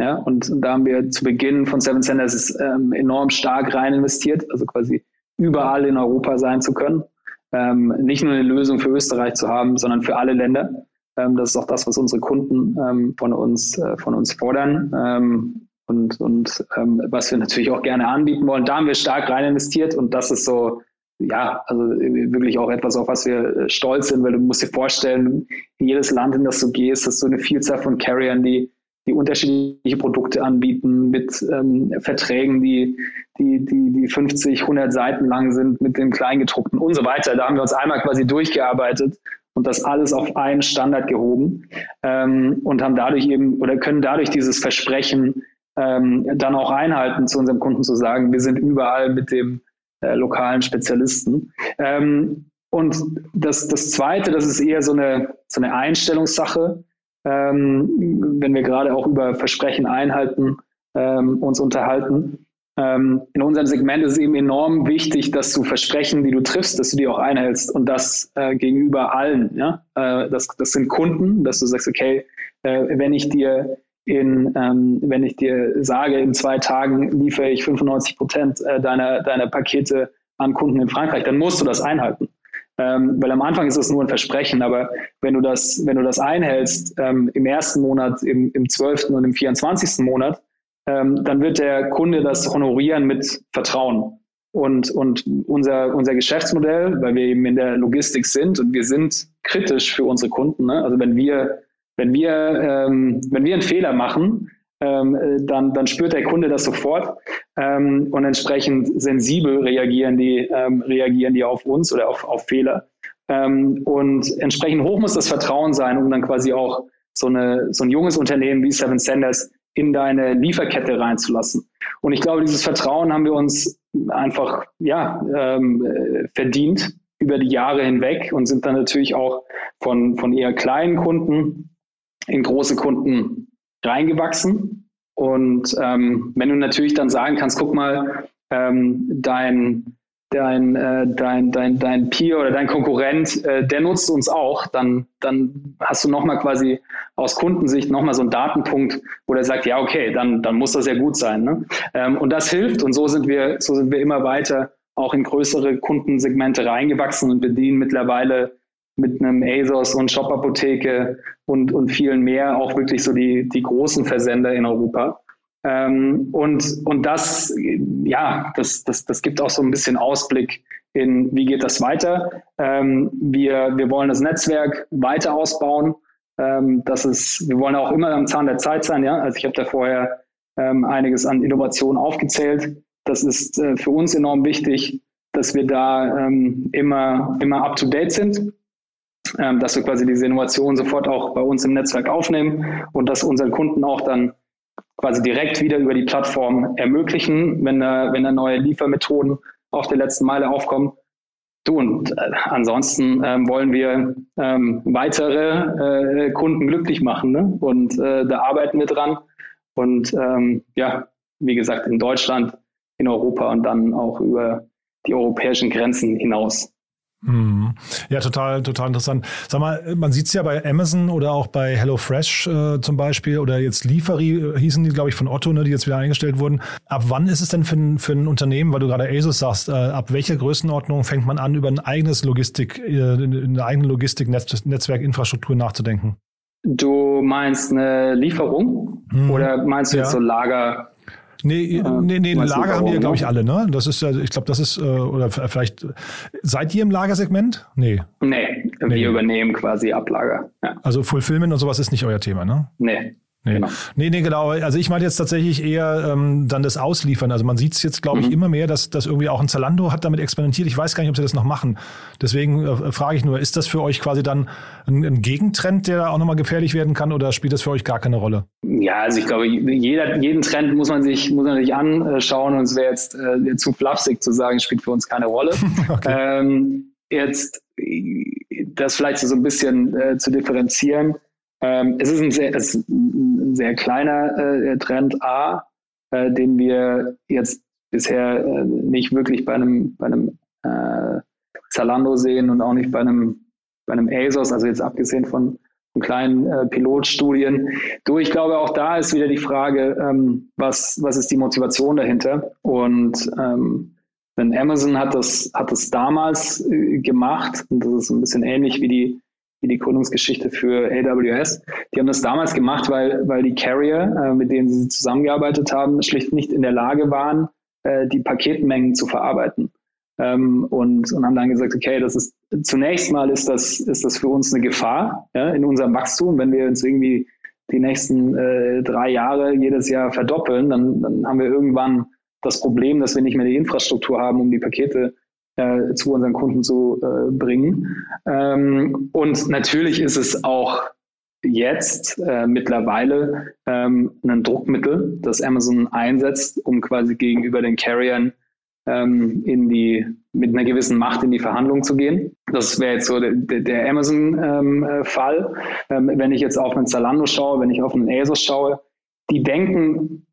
Ja, und, da haben wir zu Beginn von Seven Centers ähm, enorm stark rein investiert, also quasi überall in Europa sein zu können. Ähm, nicht nur eine Lösung für Österreich zu haben, sondern für alle Länder. Ähm, das ist auch das, was unsere Kunden von, uns, äh, von uns fordern und, und was wir natürlich auch gerne anbieten wollen. Da haben wir stark rein investiert und das ist so ja, also wirklich auch etwas, auf was wir äh, stolz sind, weil du musst dir vorstellen, in jedes Land, in das du gehst, hast du eine Vielzahl von Carriern, die, die unterschiedliche Produkte anbieten mit ähm, Verträgen, die, die, die, die 50, 100 Seiten lang sind mit dem Kleingedruckten und so weiter. Da haben wir uns einmal quasi durchgearbeitet und das alles auf einen Standard gehoben ähm, und haben dadurch eben oder können dadurch dieses Versprechen ähm, dann auch einhalten, zu unserem Kunden zu sagen, wir sind überall mit dem äh, lokalen Spezialisten. Ähm, und das, das Zweite, das ist eher so eine, so eine Einstellungssache, ähm, wenn wir gerade auch über Versprechen einhalten ähm, uns unterhalten. Ähm, in unserem Segment ist es eben enorm wichtig, dass du Versprechen, die du triffst, dass du die auch einhältst und das äh, gegenüber allen. Ja? Äh, das, das sind Kunden, dass du sagst, okay, äh, wenn ich dir in, ähm, wenn ich dir sage, in zwei Tagen liefere ich 95 Prozent äh, deiner, deiner Pakete an Kunden in Frankreich, dann musst du das einhalten. Ähm, weil am Anfang ist es nur ein Versprechen, aber wenn du das, wenn du das einhältst ähm, im ersten Monat, im, im 12. und im 24. Monat, ähm, dann wird der Kunde das honorieren mit Vertrauen. Und, und unser, unser Geschäftsmodell, weil wir eben in der Logistik sind und wir sind kritisch für unsere Kunden. Ne? Also wenn wir, wenn wir, ähm, wenn wir einen Fehler machen, ähm, dann, dann spürt der Kunde das sofort ähm, und entsprechend sensibel reagieren die, ähm, reagieren die auf uns oder auf, auf Fehler. Ähm, und entsprechend hoch muss das Vertrauen sein, um dann quasi auch so, eine, so ein junges Unternehmen wie Seven Senders in deine Lieferkette reinzulassen. Und ich glaube, dieses Vertrauen haben wir uns einfach ja, ähm, verdient über die Jahre hinweg und sind dann natürlich auch von, von eher kleinen Kunden in große Kunden reingewachsen. Und ähm, wenn du natürlich dann sagen kannst, guck mal, ähm, dein, dein, äh, dein, dein, dein Peer oder dein Konkurrent, äh, der nutzt uns auch, dann, dann hast du nochmal quasi aus Kundensicht nochmal so einen Datenpunkt, wo der sagt, ja, okay, dann, dann muss das ja gut sein. Ne? Ähm, und das hilft und so sind wir, so sind wir immer weiter auch in größere Kundensegmente reingewachsen und bedienen mittlerweile mit einem ASOS und Shop-Apotheke und, und vielen mehr auch wirklich so die, die großen Versender in Europa. Ähm, und, und das, ja, das, das, das gibt auch so ein bisschen Ausblick in, wie geht das weiter. Ähm, wir, wir wollen das Netzwerk weiter ausbauen. Ähm, das ist, wir wollen auch immer am Zahn der Zeit sein. Ja? Also ich habe da vorher ähm, einiges an Innovation aufgezählt. Das ist äh, für uns enorm wichtig, dass wir da ähm, immer, immer up to date sind ähm, dass wir quasi diese Innovation sofort auch bei uns im Netzwerk aufnehmen und das unseren Kunden auch dann quasi direkt wieder über die Plattform ermöglichen, wenn da, wenn da neue Liefermethoden auf der letzten Meile aufkommen. Du, und äh, ansonsten ähm, wollen wir ähm, weitere äh, Kunden glücklich machen. Ne? Und äh, da arbeiten wir dran. Und ähm, ja, wie gesagt, in Deutschland, in Europa und dann auch über die europäischen Grenzen hinaus. Mhm. Ja, total, total interessant. Sag mal, man sieht es ja bei Amazon oder auch bei HelloFresh äh, zum Beispiel oder jetzt Lieferi äh, hießen die, glaube ich, von Otto, ne, die jetzt wieder eingestellt wurden. Ab wann ist es denn für ein, für ein Unternehmen, weil du gerade ASUS sagst, äh, ab welcher Größenordnung fängt man an, über ein eigenes Logistik, äh, eine eigene Logistik-Netzwerkinfrastruktur nachzudenken? Du meinst eine Lieferung mhm. oder meinst du ja. jetzt so Lager? Nee, äh, nee, nee Lager haben die ja, glaube ich, alle, ne? Das ist, ich glaube, das ist, äh, oder vielleicht, seid ihr im Lagersegment? Nee. Nee, wir nee. übernehmen quasi Ablager. Ja. Also Fulfillment und sowas ist nicht euer Thema, ne? Nee. Nee. Genau. nee, nee, genau. Also ich meine jetzt tatsächlich eher ähm, dann das Ausliefern. Also man sieht es jetzt, glaube ich, mhm. immer mehr, dass, dass irgendwie auch ein Zalando hat damit experimentiert. Ich weiß gar nicht, ob sie das noch machen. Deswegen äh, frage ich nur, ist das für euch quasi dann ein, ein Gegentrend, der auch nochmal gefährlich werden kann oder spielt das für euch gar keine Rolle? Ja, also ich glaube, jeder, jeden Trend muss man sich, muss man sich anschauen und es wäre jetzt äh, zu flapsig zu sagen, spielt für uns keine Rolle. okay. ähm, jetzt das vielleicht so ein bisschen äh, zu differenzieren ähm, es ist ein sehr, es ist ein sehr kleiner äh, Trend A, äh, den wir jetzt bisher äh, nicht wirklich bei einem, bei einem äh, Zalando sehen und auch nicht bei einem, bei einem ASOS, also jetzt abgesehen von, von kleinen äh, Pilotstudien. Du, ich glaube, auch da ist wieder die Frage, ähm, was, was ist die Motivation dahinter? Und ähm, denn Amazon hat das, hat das damals äh, gemacht, und das ist ein bisschen ähnlich wie die wie die Gründungsgeschichte für AWS. Die haben das damals gemacht, weil, weil die Carrier, äh, mit denen sie zusammengearbeitet haben, schlicht nicht in der Lage waren, äh, die Paketmengen zu verarbeiten. Ähm, und, und haben dann gesagt, okay, das ist zunächst mal ist das, ist das für uns eine Gefahr ja, in unserem Wachstum. Wenn wir uns irgendwie die nächsten äh, drei Jahre jedes Jahr verdoppeln, dann, dann haben wir irgendwann das Problem, dass wir nicht mehr die Infrastruktur haben, um die Pakete äh, zu unseren Kunden zu äh, bringen. Ähm, und natürlich ist es auch jetzt äh, mittlerweile ähm, ein Druckmittel, das Amazon einsetzt, um quasi gegenüber den Carriern ähm, in die mit einer gewissen Macht in die Verhandlung zu gehen. Das wäre jetzt so der, der Amazon-Fall. Ähm, ähm, wenn ich jetzt auf einen Zalando schaue, wenn ich auf einen ASOS schaue, die denken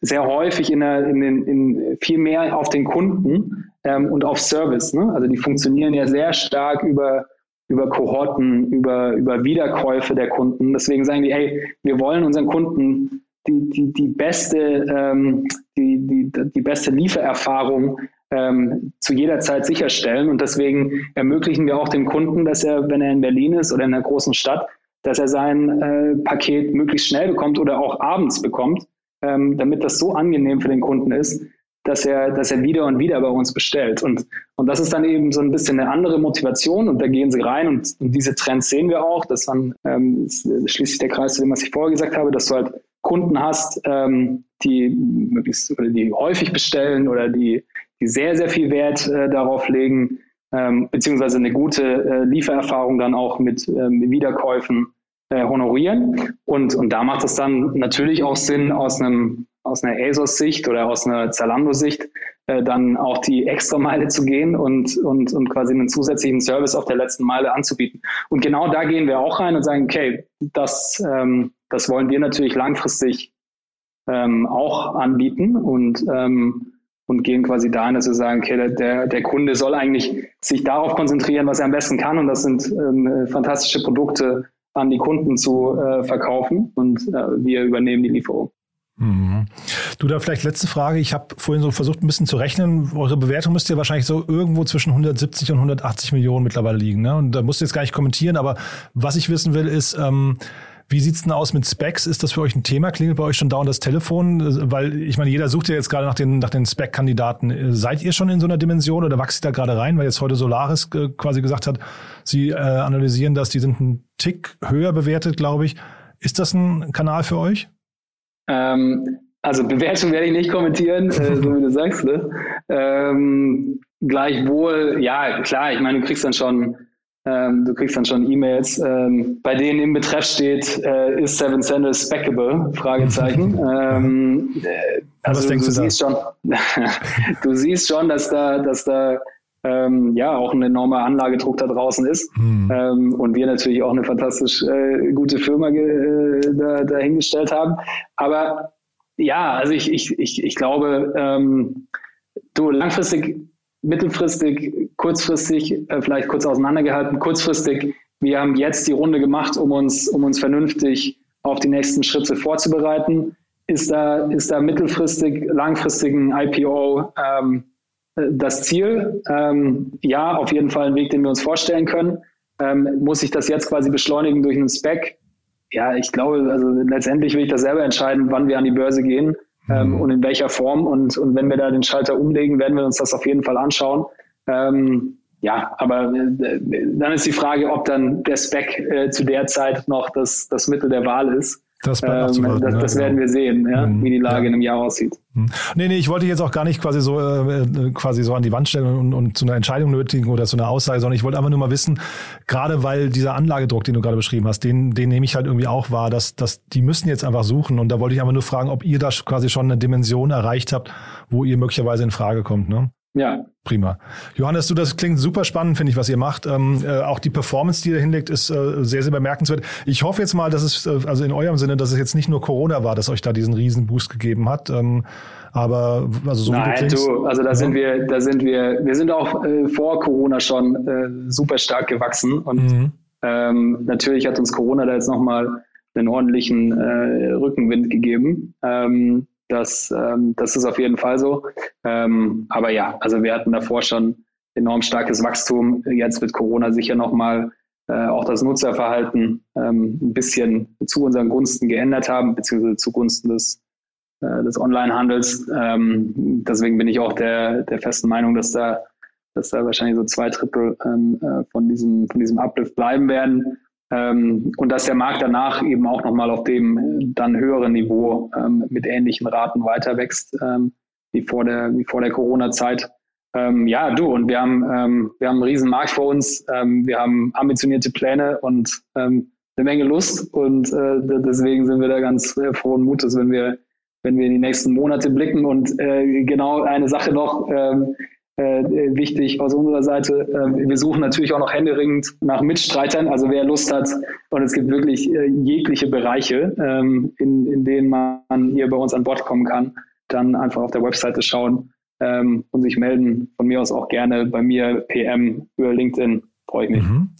sehr häufig in, der, in, den, in viel mehr auf den Kunden ähm, und auf Service. Ne? Also die funktionieren ja sehr stark über, über Kohorten, über, über Wiederkäufe der Kunden. Deswegen sagen die, hey, wir wollen unseren Kunden die, die, die, beste, ähm, die, die, die beste Liefererfahrung ähm, zu jeder Zeit sicherstellen. Und deswegen ermöglichen wir auch dem Kunden, dass er, wenn er in Berlin ist oder in einer großen Stadt, dass er sein äh, Paket möglichst schnell bekommt oder auch abends bekommt, ähm, damit das so angenehm für den Kunden ist, dass er, dass er wieder und wieder bei uns bestellt. Und, und das ist dann eben so ein bisschen eine andere Motivation und da gehen sie rein und, und diese Trends sehen wir auch. Das dann ähm, schließlich der Kreis zu dem, was ich vorher gesagt habe, dass du halt Kunden hast, ähm, die möglichst oder die häufig bestellen oder die, die sehr, sehr viel Wert äh, darauf legen, ähm, beziehungsweise eine gute äh, Liefererfahrung dann auch mit ähm, Wiederkäufen äh, honorieren. Und, und da macht es dann natürlich auch Sinn, aus einem aus einer ASOS-Sicht oder aus einer Zalando-Sicht äh, dann auch die extra Meile zu gehen und, und, und quasi einen zusätzlichen Service auf der letzten Meile anzubieten. Und genau da gehen wir auch rein und sagen, okay, das, ähm, das wollen wir natürlich langfristig ähm, auch anbieten und ähm, und gehen quasi dahin, dass wir sagen, okay, der, der Kunde soll eigentlich sich darauf konzentrieren, was er am besten kann. Und das sind ähm, fantastische Produkte an die Kunden zu äh, verkaufen. Und äh, wir übernehmen die Lieferung. Mhm. Du da vielleicht letzte Frage. Ich habe vorhin so versucht, ein bisschen zu rechnen. Eure Bewertung müsste ja wahrscheinlich so irgendwo zwischen 170 und 180 Millionen mittlerweile liegen. Ne? Und da musst du jetzt gar nicht kommentieren, aber was ich wissen will, ist, ähm, wie sieht's denn aus mit Specs? Ist das für euch ein Thema? Klingelt bei euch schon dauernd das Telefon? Weil ich meine, jeder sucht ja jetzt gerade nach den, nach den Spec-Kandidaten. Seid ihr schon in so einer Dimension oder wachst ihr da gerade rein? Weil jetzt heute Solaris äh, quasi gesagt hat, sie äh, analysieren das, die sind ein Tick höher bewertet, glaube ich. Ist das ein Kanal für euch? Ähm, also Bewertung werde ich nicht kommentieren, äh, so wie du sagst. Ne? Ähm, gleichwohl, ja, klar, ich meine, du kriegst dann schon ähm, du kriegst dann schon E-Mails, ähm, bei denen im Betreff steht, äh, ist Seven Sandals speckable? Fragezeichen. ähm, äh, also Was denkst du, du siehst schon, du siehst schon, dass da, dass da ähm, ja auch ein enormer Anlagedruck da draußen ist mhm. ähm, und wir natürlich auch eine fantastisch äh, gute Firma äh, da, dahingestellt haben. Aber ja, also ich, ich, ich, ich glaube, ähm, du langfristig mittelfristig, kurzfristig, äh, vielleicht kurz auseinandergehalten, kurzfristig, wir haben jetzt die Runde gemacht, um uns, um uns vernünftig auf die nächsten Schritte vorzubereiten. Ist da, ist da mittelfristig, langfristigen IPO ähm, das Ziel? Ähm, ja, auf jeden Fall ein Weg, den wir uns vorstellen können. Ähm, muss ich das jetzt quasi beschleunigen durch einen Spec? Ja, ich glaube, also letztendlich will ich das selber entscheiden, wann wir an die Börse gehen ähm, mhm. und in welcher Form. Und, und wenn wir da den Schalter umlegen, werden wir uns das auf jeden Fall anschauen. Ähm, ja, aber äh, dann ist die Frage, ob dann der Spec äh, zu der Zeit noch das, das Mittel der Wahl ist. Das, ähm, das, das werden wir sehen, ja, mhm. wie die Lage ja. in einem Jahr aussieht. Mhm. Nee, nee, ich wollte jetzt auch gar nicht quasi so äh, äh, quasi so an die Wand stellen und, und zu einer Entscheidung nötigen oder zu einer Aussage, sondern ich wollte einfach nur mal wissen, gerade weil dieser Anlagedruck, den du gerade beschrieben hast, den, den nehme ich halt irgendwie auch wahr, dass, dass die müssen jetzt einfach suchen. Und da wollte ich einfach nur fragen, ob ihr da quasi schon eine Dimension erreicht habt, wo ihr möglicherweise in Frage kommt. Ne? Ja. Prima. Johannes, du, das klingt super spannend, finde ich, was ihr macht. Ähm, äh, auch die Performance, die ihr hinlegt, ist äh, sehr, sehr bemerkenswert. Ich hoffe jetzt mal, dass es, äh, also in eurem Sinne, dass es jetzt nicht nur Corona war, das euch da diesen riesen Boost gegeben hat. Ähm, aber also so Nein, wie du, klingst, du also da ja. sind wir, da sind wir, wir sind auch äh, vor Corona schon äh, super stark gewachsen. Und mhm. ähm, natürlich hat uns Corona da jetzt nochmal einen ordentlichen äh, Rückenwind gegeben. Das, ähm, das ist auf jeden Fall so. Ähm, aber ja, also wir hatten davor schon enorm starkes Wachstum. Jetzt wird Corona sicher nochmal äh, auch das Nutzerverhalten ähm, ein bisschen zu unseren Gunsten geändert haben, beziehungsweise zugunsten des, äh, des Onlinehandels. Ähm, deswegen bin ich auch der, der festen Meinung, dass da, dass da wahrscheinlich so zwei Drittel ähm, äh, von, diesem, von diesem Uplift bleiben werden. Ähm, und dass der Markt danach eben auch nochmal auf dem dann höheren Niveau ähm, mit ähnlichen Raten weiter wächst ähm, wie vor der, wie vor der Corona-Zeit. Ähm, ja, du, und wir haben, ähm, wir haben einen riesen Markt vor uns, ähm, wir haben ambitionierte Pläne und eine Menge Lust. Und äh, deswegen sind wir da ganz äh, frohen Mutes, wenn wir, wenn wir in die nächsten Monate blicken. Und äh, genau eine Sache noch, äh, wichtig aus unserer Seite. Äh, wir suchen natürlich auch noch händeringend nach Mitstreitern. Also wer Lust hat, und es gibt wirklich äh, jegliche Bereiche, ähm, in, in denen man hier bei uns an Bord kommen kann, dann einfach auf der Webseite schauen ähm, und sich melden. Von mir aus auch gerne bei mir PM über LinkedIn. Freue ich mich. Mhm.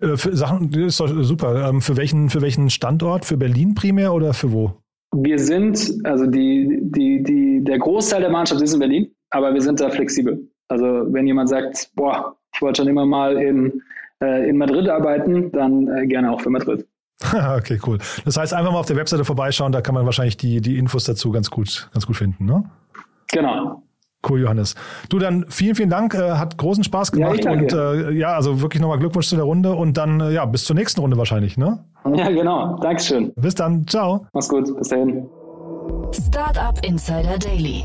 Äh, für Sachen, das ist doch super. Ähm, für, welchen, für welchen Standort? Für Berlin primär oder für wo? Wir sind, also die, die, die, der Großteil der Mannschaft ist in Berlin, aber wir sind da flexibel. Also wenn jemand sagt, boah, ich wollte schon immer mal in, äh, in Madrid arbeiten, dann äh, gerne auch für Madrid. okay, cool. Das heißt, einfach mal auf der Webseite vorbeischauen, da kann man wahrscheinlich die, die Infos dazu ganz gut, ganz gut finden, ne? Genau. Cool, Johannes. Du dann vielen, vielen Dank. Äh, hat großen Spaß gemacht. Ja, und äh, ja, also wirklich nochmal Glückwunsch zu der Runde und dann äh, ja, bis zur nächsten Runde wahrscheinlich, ne? Ja, genau. Dankeschön. Bis dann. Ciao. Mach's gut. Bis dahin. Startup Insider Daily.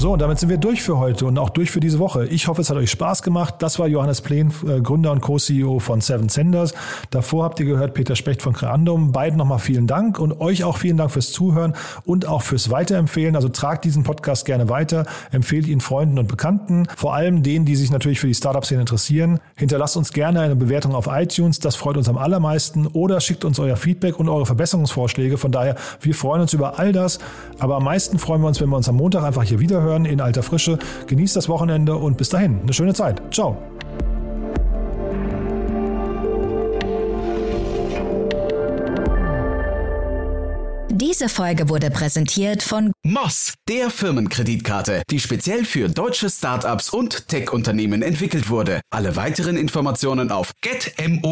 So, und damit sind wir durch für heute und auch durch für diese Woche. Ich hoffe, es hat euch Spaß gemacht. Das war Johannes Plen, äh, Gründer und Co-CEO von Seven Senders. Davor habt ihr gehört Peter Specht von Creandum. Beiden nochmal vielen Dank und euch auch vielen Dank fürs Zuhören und auch fürs Weiterempfehlen. Also tragt diesen Podcast gerne weiter, empfehlt ihn Freunden und Bekannten, vor allem denen, die sich natürlich für die Startup-Szene interessieren. Hinterlasst uns gerne eine Bewertung auf iTunes, das freut uns am allermeisten. Oder schickt uns euer Feedback und eure Verbesserungsvorschläge. Von daher, wir freuen uns über all das. Aber am meisten freuen wir uns, wenn wir uns am Montag einfach hier wieder hören in alter Frische. Genießt das Wochenende und bis dahin eine schöne Zeit. Ciao. Diese Folge wurde präsentiert von Moss, der Firmenkreditkarte, die speziell für deutsche Startups und Tech-Unternehmen entwickelt wurde. Alle weiteren Informationen auf getmoss.de.